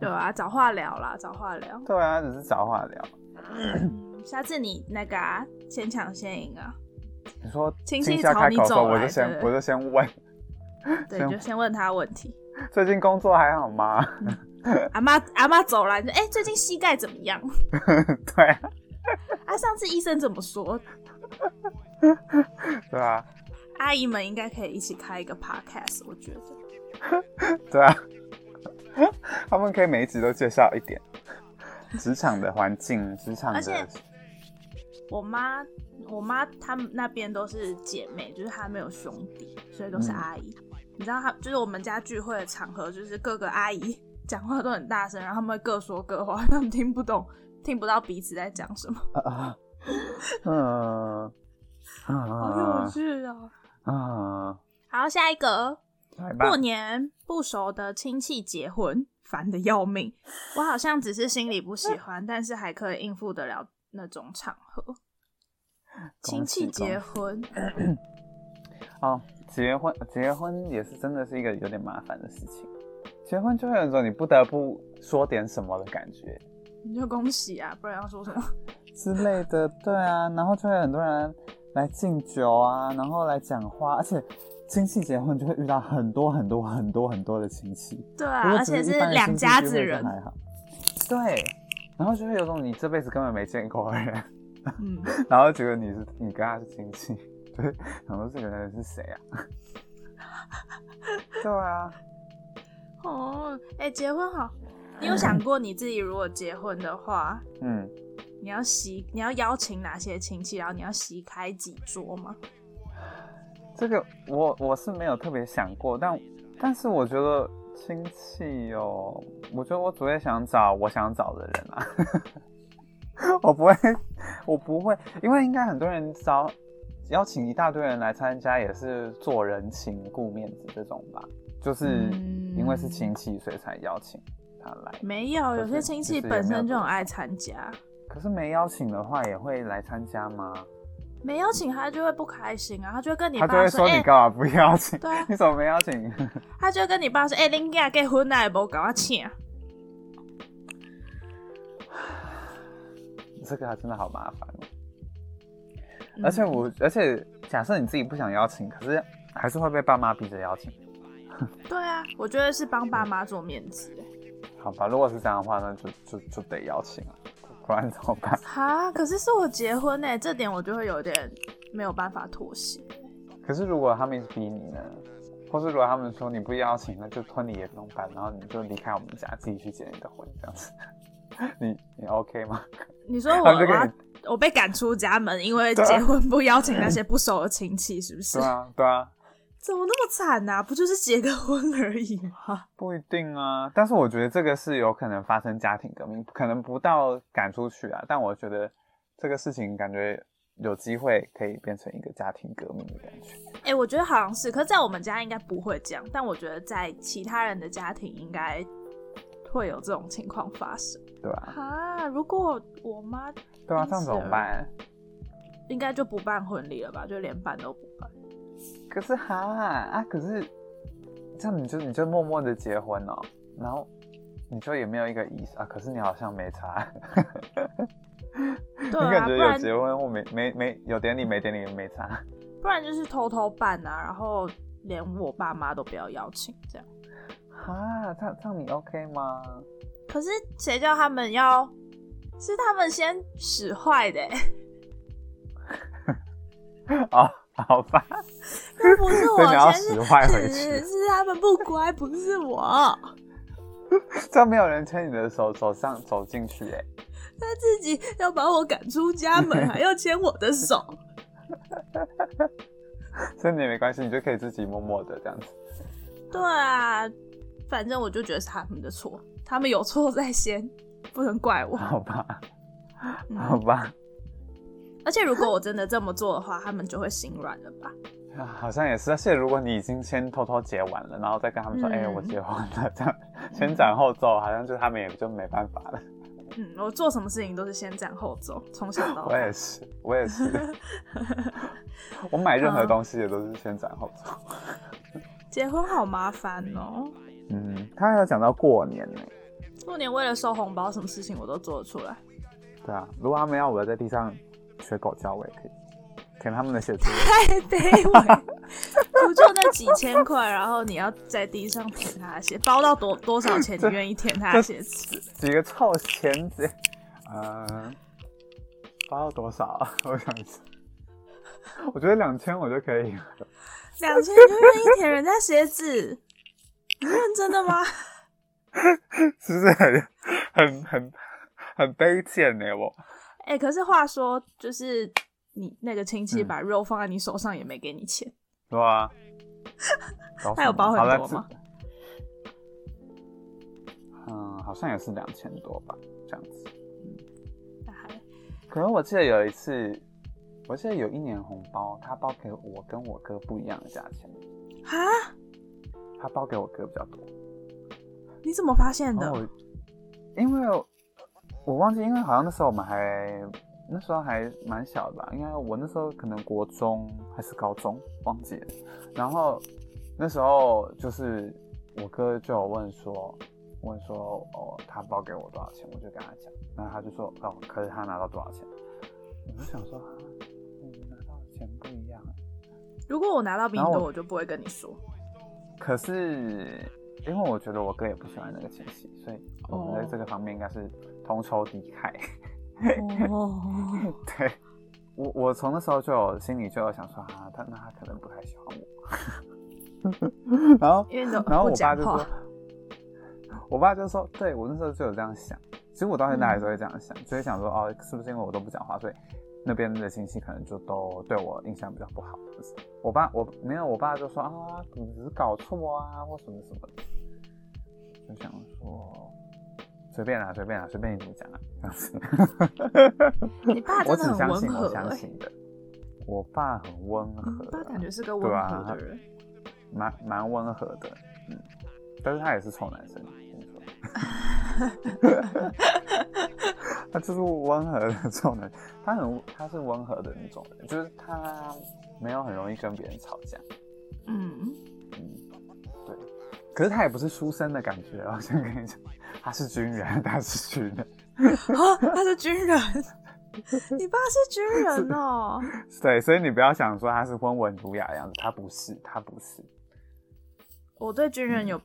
[SPEAKER 2] 对啊，找话聊啦，找话聊。
[SPEAKER 1] 对啊，只是找话聊。
[SPEAKER 2] 嗯，下次你那个啊，先抢先赢啊。
[SPEAKER 1] 你说
[SPEAKER 2] 亲戚朝你走来
[SPEAKER 1] 我就先我就先问，
[SPEAKER 2] 对，
[SPEAKER 1] 行
[SPEAKER 2] 就先问他问题。
[SPEAKER 1] 最近工作还好吗？
[SPEAKER 2] 阿妈阿妈走了，你说哎、最近膝盖怎么样？<laughs>
[SPEAKER 1] 对啊，
[SPEAKER 2] 啊，上次医生怎么说？<laughs>
[SPEAKER 1] 对啊，
[SPEAKER 2] 阿姨们应该可以一起开一个 podcast，我觉得。<laughs>
[SPEAKER 1] 对啊，<laughs> 他们可以每一集都介绍一点职场的环境，职场
[SPEAKER 2] 而且
[SPEAKER 1] 的
[SPEAKER 2] 我妈，我妈她们那边都是姐妹，就是她没有兄弟，所以都是
[SPEAKER 1] 嗯。
[SPEAKER 2] 阿姨。你知道她就是我们家聚会的场合，就是各个阿姨讲话都很大声，然后他们会各说各话，他们听不懂，听不到彼此在讲什么，
[SPEAKER 1] 啊，啊，
[SPEAKER 2] 好有趣啊。
[SPEAKER 1] 啊，
[SPEAKER 2] 好，下一个，过年不熟的亲戚结婚，烦的要命。我好像只是心里不喜欢，但是还可以应付得了那种场合。亲戚结婚，<clears throat>
[SPEAKER 1] 哦，结婚结婚也是真的是一个有点麻烦的事情。结婚就会有一种你不得不说点什么的感觉 <laughs>
[SPEAKER 2] 你就恭喜啊，不然要说什么？<laughs>
[SPEAKER 1] 之类的，对啊，然后就会很多人来敬酒啊，然后来讲话，而且亲戚结婚就会遇到很多很多很多很多的亲戚，
[SPEAKER 2] 对啊，而且是两家子人，
[SPEAKER 1] 还好，对，然后就会有种你这辈子根本没见过的人，
[SPEAKER 2] 嗯，<laughs>
[SPEAKER 1] 然后觉得你是你跟他是亲戚，对，想说这个人是谁啊？<laughs> 对啊，<laughs>
[SPEAKER 2] 哦，哎、结婚好，你有想过你自己如果结婚的话，
[SPEAKER 1] 嗯，
[SPEAKER 2] 你要席你要邀请哪些亲戚，然后你要席开几桌吗？
[SPEAKER 1] 这个我我是没有特别想过，但但是我觉得亲戚哦，我觉得我只会想找我想找的人啊，<laughs> 我不会，我不会，因为应该很多人找邀请一大堆人来参加，也是做人情顾面子这种吧，就是因为是亲戚，所以才邀请他来。
[SPEAKER 2] 没有，有些亲戚本身就很爱参加，
[SPEAKER 1] 可是没邀请的话，也会来参加吗？
[SPEAKER 2] 没邀请他就会不开心啊，他就会跟你
[SPEAKER 1] 他就会说你干嘛不邀请？
[SPEAKER 2] 对啊 <laughs>
[SPEAKER 1] 你怎么没邀请？
[SPEAKER 2] 他就会跟你爸说，哎、恁囝结婚啊，无搞我请。
[SPEAKER 1] 这个还真的好麻烦哦。
[SPEAKER 2] 嗯
[SPEAKER 1] 而且我，而且假设你自己不想邀请，可是还是会被爸妈逼着邀请。<laughs>
[SPEAKER 2] 对啊，我觉得是帮爸妈做面子。
[SPEAKER 1] 好吧，如果是这样的话，那就就就得邀请了，不然怎么办？
[SPEAKER 2] 哈，可是是我结婚呢，这点我就会有点没有办法妥协。
[SPEAKER 1] 可是如果他们一直逼你呢，或是如果他们说你不邀请，那就婚礼也不用办，然后你就离开我们家，自己去结你的婚，这样子，<laughs> 你你 OK 吗？<laughs>
[SPEAKER 2] 你说我我被赶出家门，因为结婚不邀请那些不熟的亲戚，是不是
[SPEAKER 1] 对？啊，对啊，
[SPEAKER 2] 怎么那么惨呐、不就是结个婚而已吗？<laughs>
[SPEAKER 1] 不一定啊。但是我觉得这个是有可能发生家庭革命，可能不到赶出去啊，但我觉得这个事情感觉有机会可以变成一个家庭革命的感觉。
[SPEAKER 2] 哎、我觉得好像是，可是在我们家应该不会这样，但我觉得在其他人的家庭应该会有这种情况发生。
[SPEAKER 1] 对吧、
[SPEAKER 2] 啊，如果我妈
[SPEAKER 1] 对啊，这样怎么办？
[SPEAKER 2] 应该就不办婚礼了吧，就连办都不办。
[SPEAKER 1] 可是哈啊，可是这样你就你就默默的结婚哦，然后你就也没有一个仪式啊，可是你好像没差，
[SPEAKER 2] 对
[SPEAKER 1] 你
[SPEAKER 2] 啊，<laughs>
[SPEAKER 1] 感觉有结婚或没没没有典礼没典礼也没差，
[SPEAKER 2] 不然就是偷偷办啊，然后连我爸妈都不要邀请这样。
[SPEAKER 1] 哈，这样这样你 OK 吗？
[SPEAKER 2] 可是谁叫他们要？是他们先使坏的、欸，<laughs>
[SPEAKER 1] 哦，好吧，
[SPEAKER 2] 那不是 <laughs> 我
[SPEAKER 1] 要
[SPEAKER 2] 先是
[SPEAKER 1] 使坏回 <laughs>
[SPEAKER 2] 是
[SPEAKER 1] 去，
[SPEAKER 2] 是他们不乖，不是我。<laughs>
[SPEAKER 1] 这样没有人牵你的手走上走进去哎，
[SPEAKER 2] 他自己要把我赶出家门，还要牵我的手。
[SPEAKER 1] 所以你也没关系，你就可以自己默默的这样子。
[SPEAKER 2] 对啊，反正我就觉得是他们的错，他们有错在先，不能怪我。
[SPEAKER 1] 好吧，
[SPEAKER 2] 嗯
[SPEAKER 1] 好吧，
[SPEAKER 2] 而且如果我真的这么做的话，他们就会心软了吧？
[SPEAKER 1] 啊好像也是。而且如果你已经先偷偷结完了，然后再跟他们说，
[SPEAKER 2] 嗯
[SPEAKER 1] 哎、我结婚了，这样先斩后奏，好像就他们也就没办法了。
[SPEAKER 2] 嗯，我做什么事情都是先斩后奏，从小到大。
[SPEAKER 1] 我也是，我也是。<laughs> 我买任何东西也都是先斩后奏。
[SPEAKER 2] 结婚好麻烦哦。
[SPEAKER 1] 嗯，他还有讲到过年呢。
[SPEAKER 2] 过年为了收红包，什么事情我都做得出来。
[SPEAKER 1] 对啊，如果他们要我在地上学狗叫，我也可以舔他们 <laughs> 的鞋子。
[SPEAKER 2] 太卑微，不就那几千块，然后你要在地上舔他的鞋，包到多多少钱？你
[SPEAKER 1] 这
[SPEAKER 2] 愿意舔他的鞋子？
[SPEAKER 1] 几个臭钱子，嗯，<laughs> 包到多少啊？我想一下，我觉得两千我就可以了。
[SPEAKER 2] 两千就愿意舔人家鞋子？你认真的吗？<laughs>
[SPEAKER 1] 是不是很很很很卑贱呢？我
[SPEAKER 2] 哎、可是话说，就是你那个亲戚
[SPEAKER 1] 嗯
[SPEAKER 2] 把肉放在你手上，也没给你钱，
[SPEAKER 1] 是吧？<laughs> 搞什么
[SPEAKER 2] 他有包很多吗？
[SPEAKER 1] 好像也是两千多吧，这样子。可能我记得有一次，我记得有一年红包，他包给我跟我哥不一样的价钱，
[SPEAKER 2] 哈？
[SPEAKER 1] 他包给我哥比较多。
[SPEAKER 2] 你怎么发现的
[SPEAKER 1] 因为我我忘记，因为好像那时候我们还那时候还蛮小的吧，应该我那时候可能国中还是高中，忘记了。然后那时候就是我哥就有问说，问说哦，他包给我多少钱，我就跟他讲，然后他就说哦，可是他拿到多少钱？我就想说啊，我们拿到的钱不一样啊。
[SPEAKER 2] 如果我拿到比你多，
[SPEAKER 1] 我
[SPEAKER 2] 我就不会跟你说。
[SPEAKER 1] 可是因为我觉得我哥也不喜欢那个亲戚，所以我们在这个方面应该是同仇敌忾。
[SPEAKER 2] 哦，<laughs>
[SPEAKER 1] 对我，我从那时候就有心里就有想说啊，他那他可能不太喜欢我。<laughs> 然后，然后我爸就说，我爸就说，对我那时候就有这样想。其实我到现在还是会这样想，就会想说，哦，是不是因为我都不讲话，所以那边的亲戚可能就都对我印象比较不好。就是我爸，我没有，我爸就说啊，你只是搞错啊，或什么什么的。就想说，随便啦，随便啦，随便你怎么讲啊，这样子。<laughs>
[SPEAKER 2] 你爸
[SPEAKER 1] 我只
[SPEAKER 2] 真的很温
[SPEAKER 1] 相信我相信的。我爸很温和
[SPEAKER 2] 你爸
[SPEAKER 1] 啊，
[SPEAKER 2] 感觉是个温和的人。
[SPEAKER 1] 蛮蛮温和的，嗯，但是他也是臭男生，<laughs> 他就是温和的臭男，他很他是温和的那种人，就是他没有很容易跟别人吵架，
[SPEAKER 2] 嗯，
[SPEAKER 1] 嗯，对，可是他也不是书生的感觉哦，我先跟你讲，他是军人，他是军人，<laughs>
[SPEAKER 2] 啊，他是军人，你爸是军人哦。<laughs>
[SPEAKER 1] 对，所以你不要想说他是温文儒雅的样子，他不是，他不是。
[SPEAKER 2] 我对军人有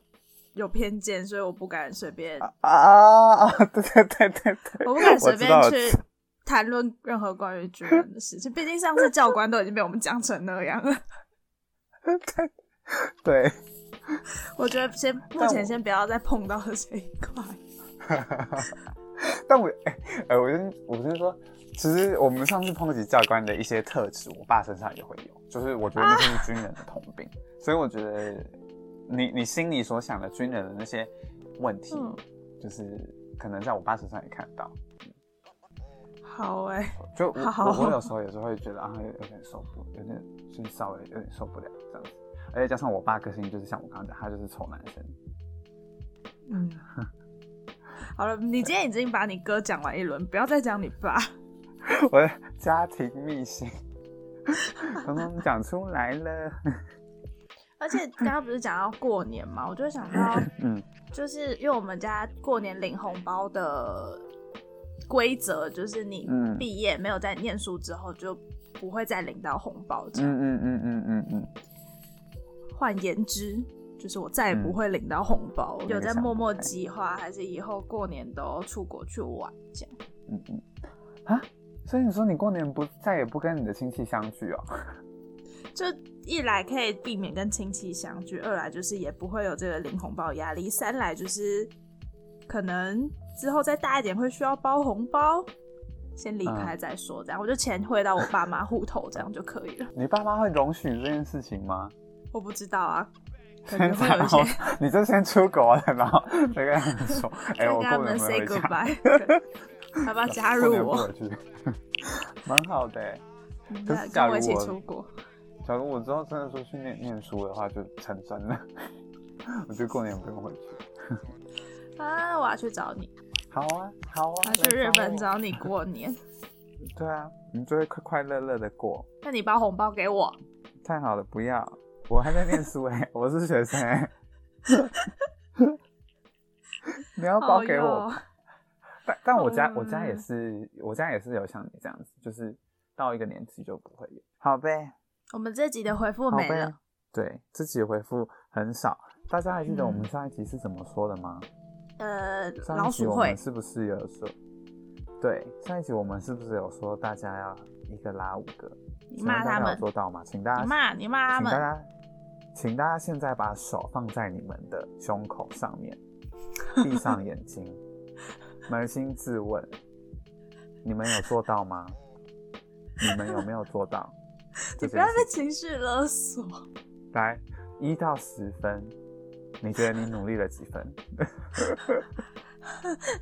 [SPEAKER 2] 有偏见，所以我不敢随便，
[SPEAKER 1] 啊啊！对对对对对，
[SPEAKER 2] 我不敢随便去谈论任何关于军人的事情。毕竟上次教官都已经被我们讲成那样了。<laughs>
[SPEAKER 1] 对，<laughs>
[SPEAKER 2] 我觉得先目前先不要再碰到这一块。<laughs>
[SPEAKER 1] 但我哎哎，我跟我跟你说，其实我们上次抨击教官的一些特质，我爸身上也会有，就是我觉得那是军人的通病，所以我觉得你你心里所想的军人的那些问题，
[SPEAKER 2] 嗯
[SPEAKER 1] 就是可能在我爸身上也看得到。
[SPEAKER 2] 好哎、
[SPEAKER 1] 就我
[SPEAKER 2] 好
[SPEAKER 1] 我我有时候也是会觉得啊，有有点受不，有点就是稍微有点受不了这样子，而且加上我爸个性就是像我刚刚讲，他就是丑男生。
[SPEAKER 2] 嗯，<laughs> 好了，你今天已经把你哥讲完一轮，不要再讲你爸。<laughs>
[SPEAKER 1] 我的家庭秘辛，刚刚讲出来了。<laughs>
[SPEAKER 2] 而且刚刚不是讲到过年嘛，我就想到，
[SPEAKER 1] 嗯
[SPEAKER 2] 就是因为我们家过年领红包的规则，就是你
[SPEAKER 1] 嗯
[SPEAKER 2] 毕业没有在念书之后，就不会再领到红包这样。
[SPEAKER 1] 嗯嗯嗯嗯嗯嗯，
[SPEAKER 2] 换言之，就是我再也不会领到红包。
[SPEAKER 1] 嗯
[SPEAKER 2] 有在默默计划，还是以后过年都出国去玩这样？
[SPEAKER 1] 嗯嗯啊，所以你说你过年不再也不跟你的亲戚相聚哦？<laughs>
[SPEAKER 2] 就一来可以避免跟亲戚相聚，二来就是也不会有这个领红包压力，三来就是可能之后再大一点会需要包红包，先离开再说，这样、我就钱汇到我爸妈户头，这样就可以了。
[SPEAKER 1] 你爸妈会容许这件事情吗？
[SPEAKER 2] 我不知道啊，<laughs>
[SPEAKER 1] 你就先出国了，然后再跟他们说，<laughs> 哎、
[SPEAKER 2] 再
[SPEAKER 1] 我
[SPEAKER 2] 跟他们
[SPEAKER 1] 过年不
[SPEAKER 2] say
[SPEAKER 1] 会回家
[SPEAKER 2] ，goodbye，要不要加入我？
[SPEAKER 1] 蛮好的欸。
[SPEAKER 2] 嗯
[SPEAKER 1] 可是假如
[SPEAKER 2] 跟我一起出国。
[SPEAKER 1] 假如我之后真的说去念念书的话，就成真了。<laughs> 我觉得过年不用回去。
[SPEAKER 2] 啊，我要去找你，
[SPEAKER 1] 好啊，好啊，来
[SPEAKER 2] 我要去日本。找你过年。
[SPEAKER 1] 对啊，你就会快快乐乐的过。
[SPEAKER 2] 那你包红包给我，
[SPEAKER 1] 太好了，不要，我还在念书哎、我是学生哎、你要包给我但但我家、
[SPEAKER 2] 嗯
[SPEAKER 1] 我家也是，我家也是有像你这样子，就是到一个年纪就不会有。好呗，
[SPEAKER 2] 我们这集的回复没了。。
[SPEAKER 1] 对，这集的回复很少。大家还记得我们
[SPEAKER 2] 嗯
[SPEAKER 1] 上一集是怎么说的吗？
[SPEAKER 2] 呃，
[SPEAKER 1] 上
[SPEAKER 2] 老鼠会
[SPEAKER 1] 一集我们，是不是有说？对，上一集我们是不是有说大家要一个拉五个？
[SPEAKER 2] 你骂他们，
[SPEAKER 1] 做到吗？请大家
[SPEAKER 2] 你骂你骂他们，
[SPEAKER 1] 请大家，请大家现在把手放在你们的胸口上面，闭上眼睛，扪心自问，你们有做到吗？你们有没有做到 <laughs>
[SPEAKER 2] 你不要被
[SPEAKER 1] 情？
[SPEAKER 2] 情绪勒索。
[SPEAKER 1] 来，一到十分，你觉得你努力了几分？<laughs>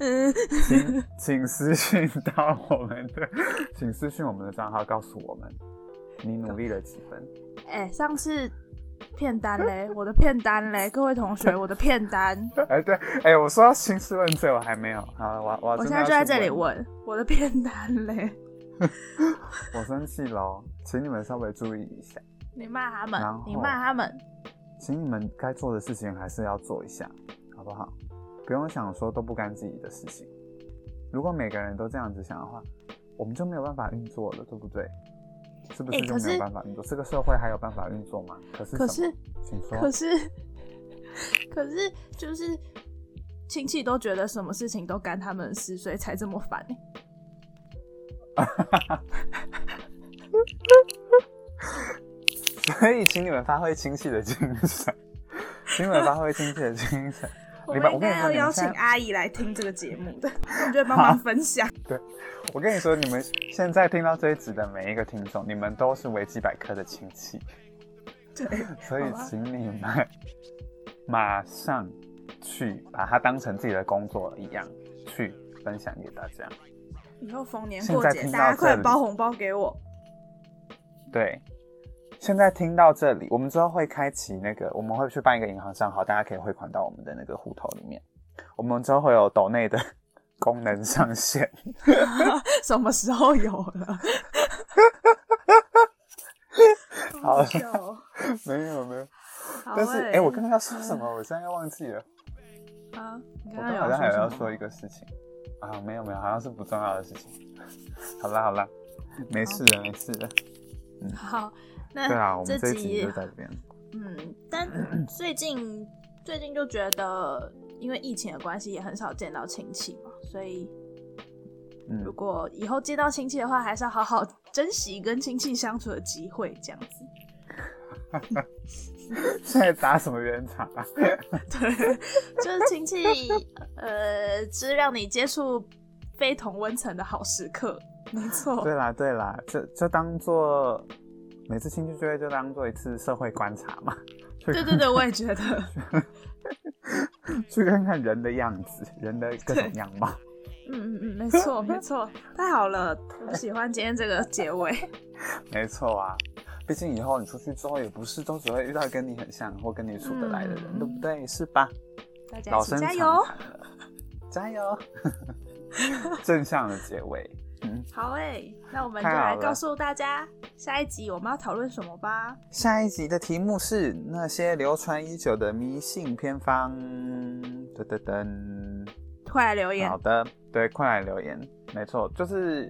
[SPEAKER 2] 嗯，
[SPEAKER 1] 请请私信到我们的，请私信我们的账号，告诉我们你努力了几分。
[SPEAKER 2] 哎、上次片单嘞，<laughs> 我的片单嘞，各位同学，<laughs> 我的片单，
[SPEAKER 1] 哎，对，哎，我说要兴师问罪，我还没有。好，我我
[SPEAKER 2] 我现在就在这里
[SPEAKER 1] 问，
[SPEAKER 2] 我的片单嘞。<laughs>
[SPEAKER 1] 我生气喽，请你们稍微注意一下，
[SPEAKER 2] 你骂他们，你骂他们，
[SPEAKER 1] 请你们该做的事情还是要做一下，好不好？不用想说都不干自己的事情。如果每个人都这样子想的话，我们就没有办法运作了，对不对？是不是就没有办法运作？这个社会还有办法运作吗？可是
[SPEAKER 2] 可是
[SPEAKER 1] 请说。
[SPEAKER 2] 可是可是就是亲戚都觉得什么事情都干他们的事，所以才这么烦欸 <laughs>
[SPEAKER 1] 所以，请你们发挥亲戚的精神，请你们发挥亲戚的精神。
[SPEAKER 2] 我应该要邀请阿姨来听这个节目的，我们就会帮忙分享。<laughs>
[SPEAKER 1] 对我跟你说，你们现在听到这一集的每一个听众，你们都是维基百科的亲戚，<laughs>
[SPEAKER 2] 对，
[SPEAKER 1] 所以请你们马上去把它当成自己的工作一样去分享给大家。
[SPEAKER 2] 以后逢年过节，大家快包红包给我。
[SPEAKER 1] 对，现在听到这里，我们之后会开启那个，我们会去办一个银行账号，大家可以汇款到我们的那个户头里面。我们之后会有抖内的 <laughs> 功能上线。<laughs>
[SPEAKER 2] 什么时候有了？<laughs>
[SPEAKER 1] 好没有没有，但是哎、
[SPEAKER 2] 欸
[SPEAKER 1] 我刚刚要说什么？我现在又忘记了。
[SPEAKER 2] 啊，你
[SPEAKER 1] 我
[SPEAKER 2] 刚
[SPEAKER 1] 好像还有要说一个事情啊，没有没有，好像是不重要的事情。好啦好啦，没事的没事的。
[SPEAKER 2] 嗯好，那
[SPEAKER 1] 对啊，我们
[SPEAKER 2] 这
[SPEAKER 1] 集
[SPEAKER 2] 集
[SPEAKER 1] 就在这边。
[SPEAKER 2] 嗯，但最近最近就觉得，因为疫情的关系，也很少见到亲戚嘛，所以
[SPEAKER 1] 嗯
[SPEAKER 2] 如，果以后见到亲戚的话，还是要好好珍惜跟亲戚相处的机会，这样子。<laughs>
[SPEAKER 1] 现在打什么圆场啊？
[SPEAKER 2] 对，就是亲戚，呃，是让你接触非同温层的好时刻，没错。
[SPEAKER 1] 对啦对啦，就就当做每次兴趣聚会就当做一次社会观察嘛。去
[SPEAKER 2] 对对对，我也觉得。<laughs>
[SPEAKER 1] 去看看人的样子，人的各种样貌。
[SPEAKER 2] 嗯嗯嗯，没错没错，太好了，我喜欢今天这个结尾。<laughs>
[SPEAKER 1] 没错啊，毕竟以后你出去之后，也不是都只会遇到跟你很像或跟你处得来的人，
[SPEAKER 2] 嗯
[SPEAKER 1] 对不对？是吧？
[SPEAKER 2] 大家加油！
[SPEAKER 1] 加油！<laughs> 正向的结尾，嗯，
[SPEAKER 2] 好哎、那我们就来告诉大家下一集我们要讨论什么吧。
[SPEAKER 1] 下一集的题目是那些流传已久的迷信偏方。噔噔噔。
[SPEAKER 2] 快来留言
[SPEAKER 1] 好，的，对，快来留言，没错，就是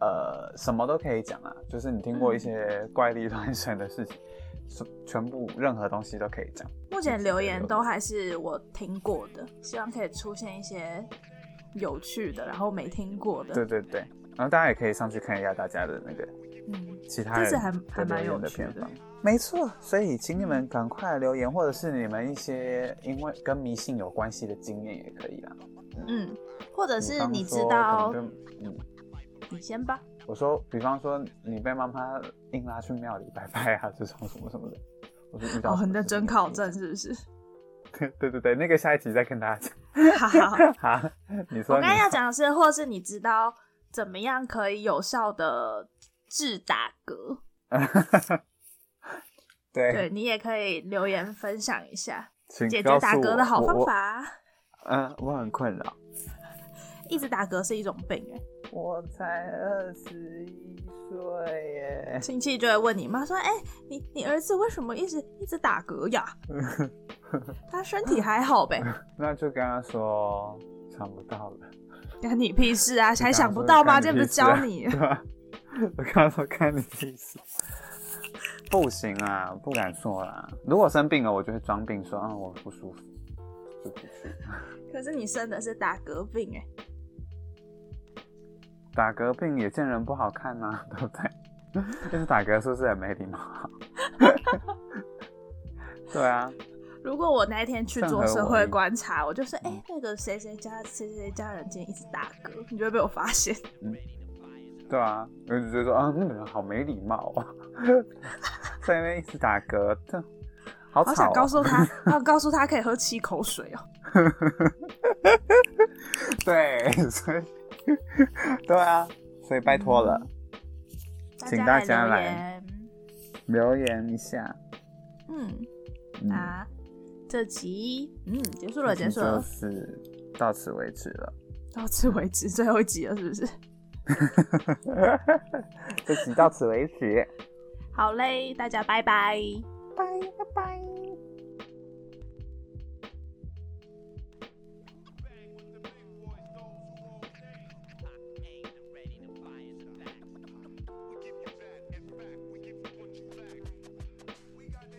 [SPEAKER 1] 呃，什么都可以讲啊，就是你听过一些怪力乱神的事情，全全部任何东西都可以讲。
[SPEAKER 2] 目前留言都还是我听过的，希望可以出现一些有趣的，然后没听过的。
[SPEAKER 1] 对对对，然后大家也可以上去看一下大家的那个
[SPEAKER 2] 嗯，
[SPEAKER 1] 其他人
[SPEAKER 2] 这次还
[SPEAKER 1] 的
[SPEAKER 2] 还蛮有趣的。
[SPEAKER 1] 没错，所以请你们赶快留言，或者是你们一些因为跟迷信有关系的经验也可以啦。
[SPEAKER 2] 嗯，或者是你知道
[SPEAKER 1] 嗯，
[SPEAKER 2] 你先吧。
[SPEAKER 1] 我说，比方说你被妈妈硬拉去庙里拜拜啊，这种什么什么的，我是遇到
[SPEAKER 2] 哦，很认真考证是不是？
[SPEAKER 1] 讲。<laughs> 对对对，那个下一集再跟大家讲。<laughs>
[SPEAKER 2] 好 <laughs> 好
[SPEAKER 1] 你说
[SPEAKER 2] 我刚要讲的是，或是你知道怎么样可以有效的治打嗝？<laughs>
[SPEAKER 1] 对，
[SPEAKER 2] 对你也可以留言分享一下解决打嗝的好方法。
[SPEAKER 1] 嗯，我很困扰。<laughs>
[SPEAKER 2] 一直打嗝是一种病哎，
[SPEAKER 1] 我才二十一岁耶，
[SPEAKER 2] 亲戚就会问你妈说：“哎、你你儿子为什么一直一直打嗝呀？<laughs> 他身体还好呗？
[SPEAKER 1] 那就跟他说想不到了，
[SPEAKER 2] 干你屁事啊！还想不到吗？
[SPEAKER 1] 干
[SPEAKER 2] 这不是教你？<laughs>
[SPEAKER 1] 我跟他说干你屁事。不行啊，不敢说啦。如果生病了，我就会装病说，啊，我不舒服，就不去。
[SPEAKER 2] 可是你生的是打嗝病哎，
[SPEAKER 1] 打嗝病也见人不好看呐、<laughs> 对不对？<laughs> 就是打嗝是不是很没礼貌？对啊，
[SPEAKER 2] 如果我那一天去做社会观察，我就是：哎、那个谁谁家谁谁家人今天一直打嗝，你就会被我发现。
[SPEAKER 1] 嗯对啊，我就觉得说啊，那个人好没礼貌哦，<laughs> 在那边一直打嗝，这好吵、哦。
[SPEAKER 2] 好想告诉他，<laughs> 要告诉他可以喝七口水哦。<laughs>
[SPEAKER 1] 对，所以对啊，所以拜托了，请大家
[SPEAKER 2] 来
[SPEAKER 1] 来留言一下。
[SPEAKER 2] 嗯，
[SPEAKER 1] 嗯，
[SPEAKER 2] 那这集嗯结束了，结束
[SPEAKER 1] 就
[SPEAKER 2] 了，
[SPEAKER 1] 是到此为止了。
[SPEAKER 2] 到此为止，最后一集了，是不是？<laughs>
[SPEAKER 1] 这集到此为止，
[SPEAKER 2] 好嘞，大家拜拜。
[SPEAKER 1] 拜拜拜。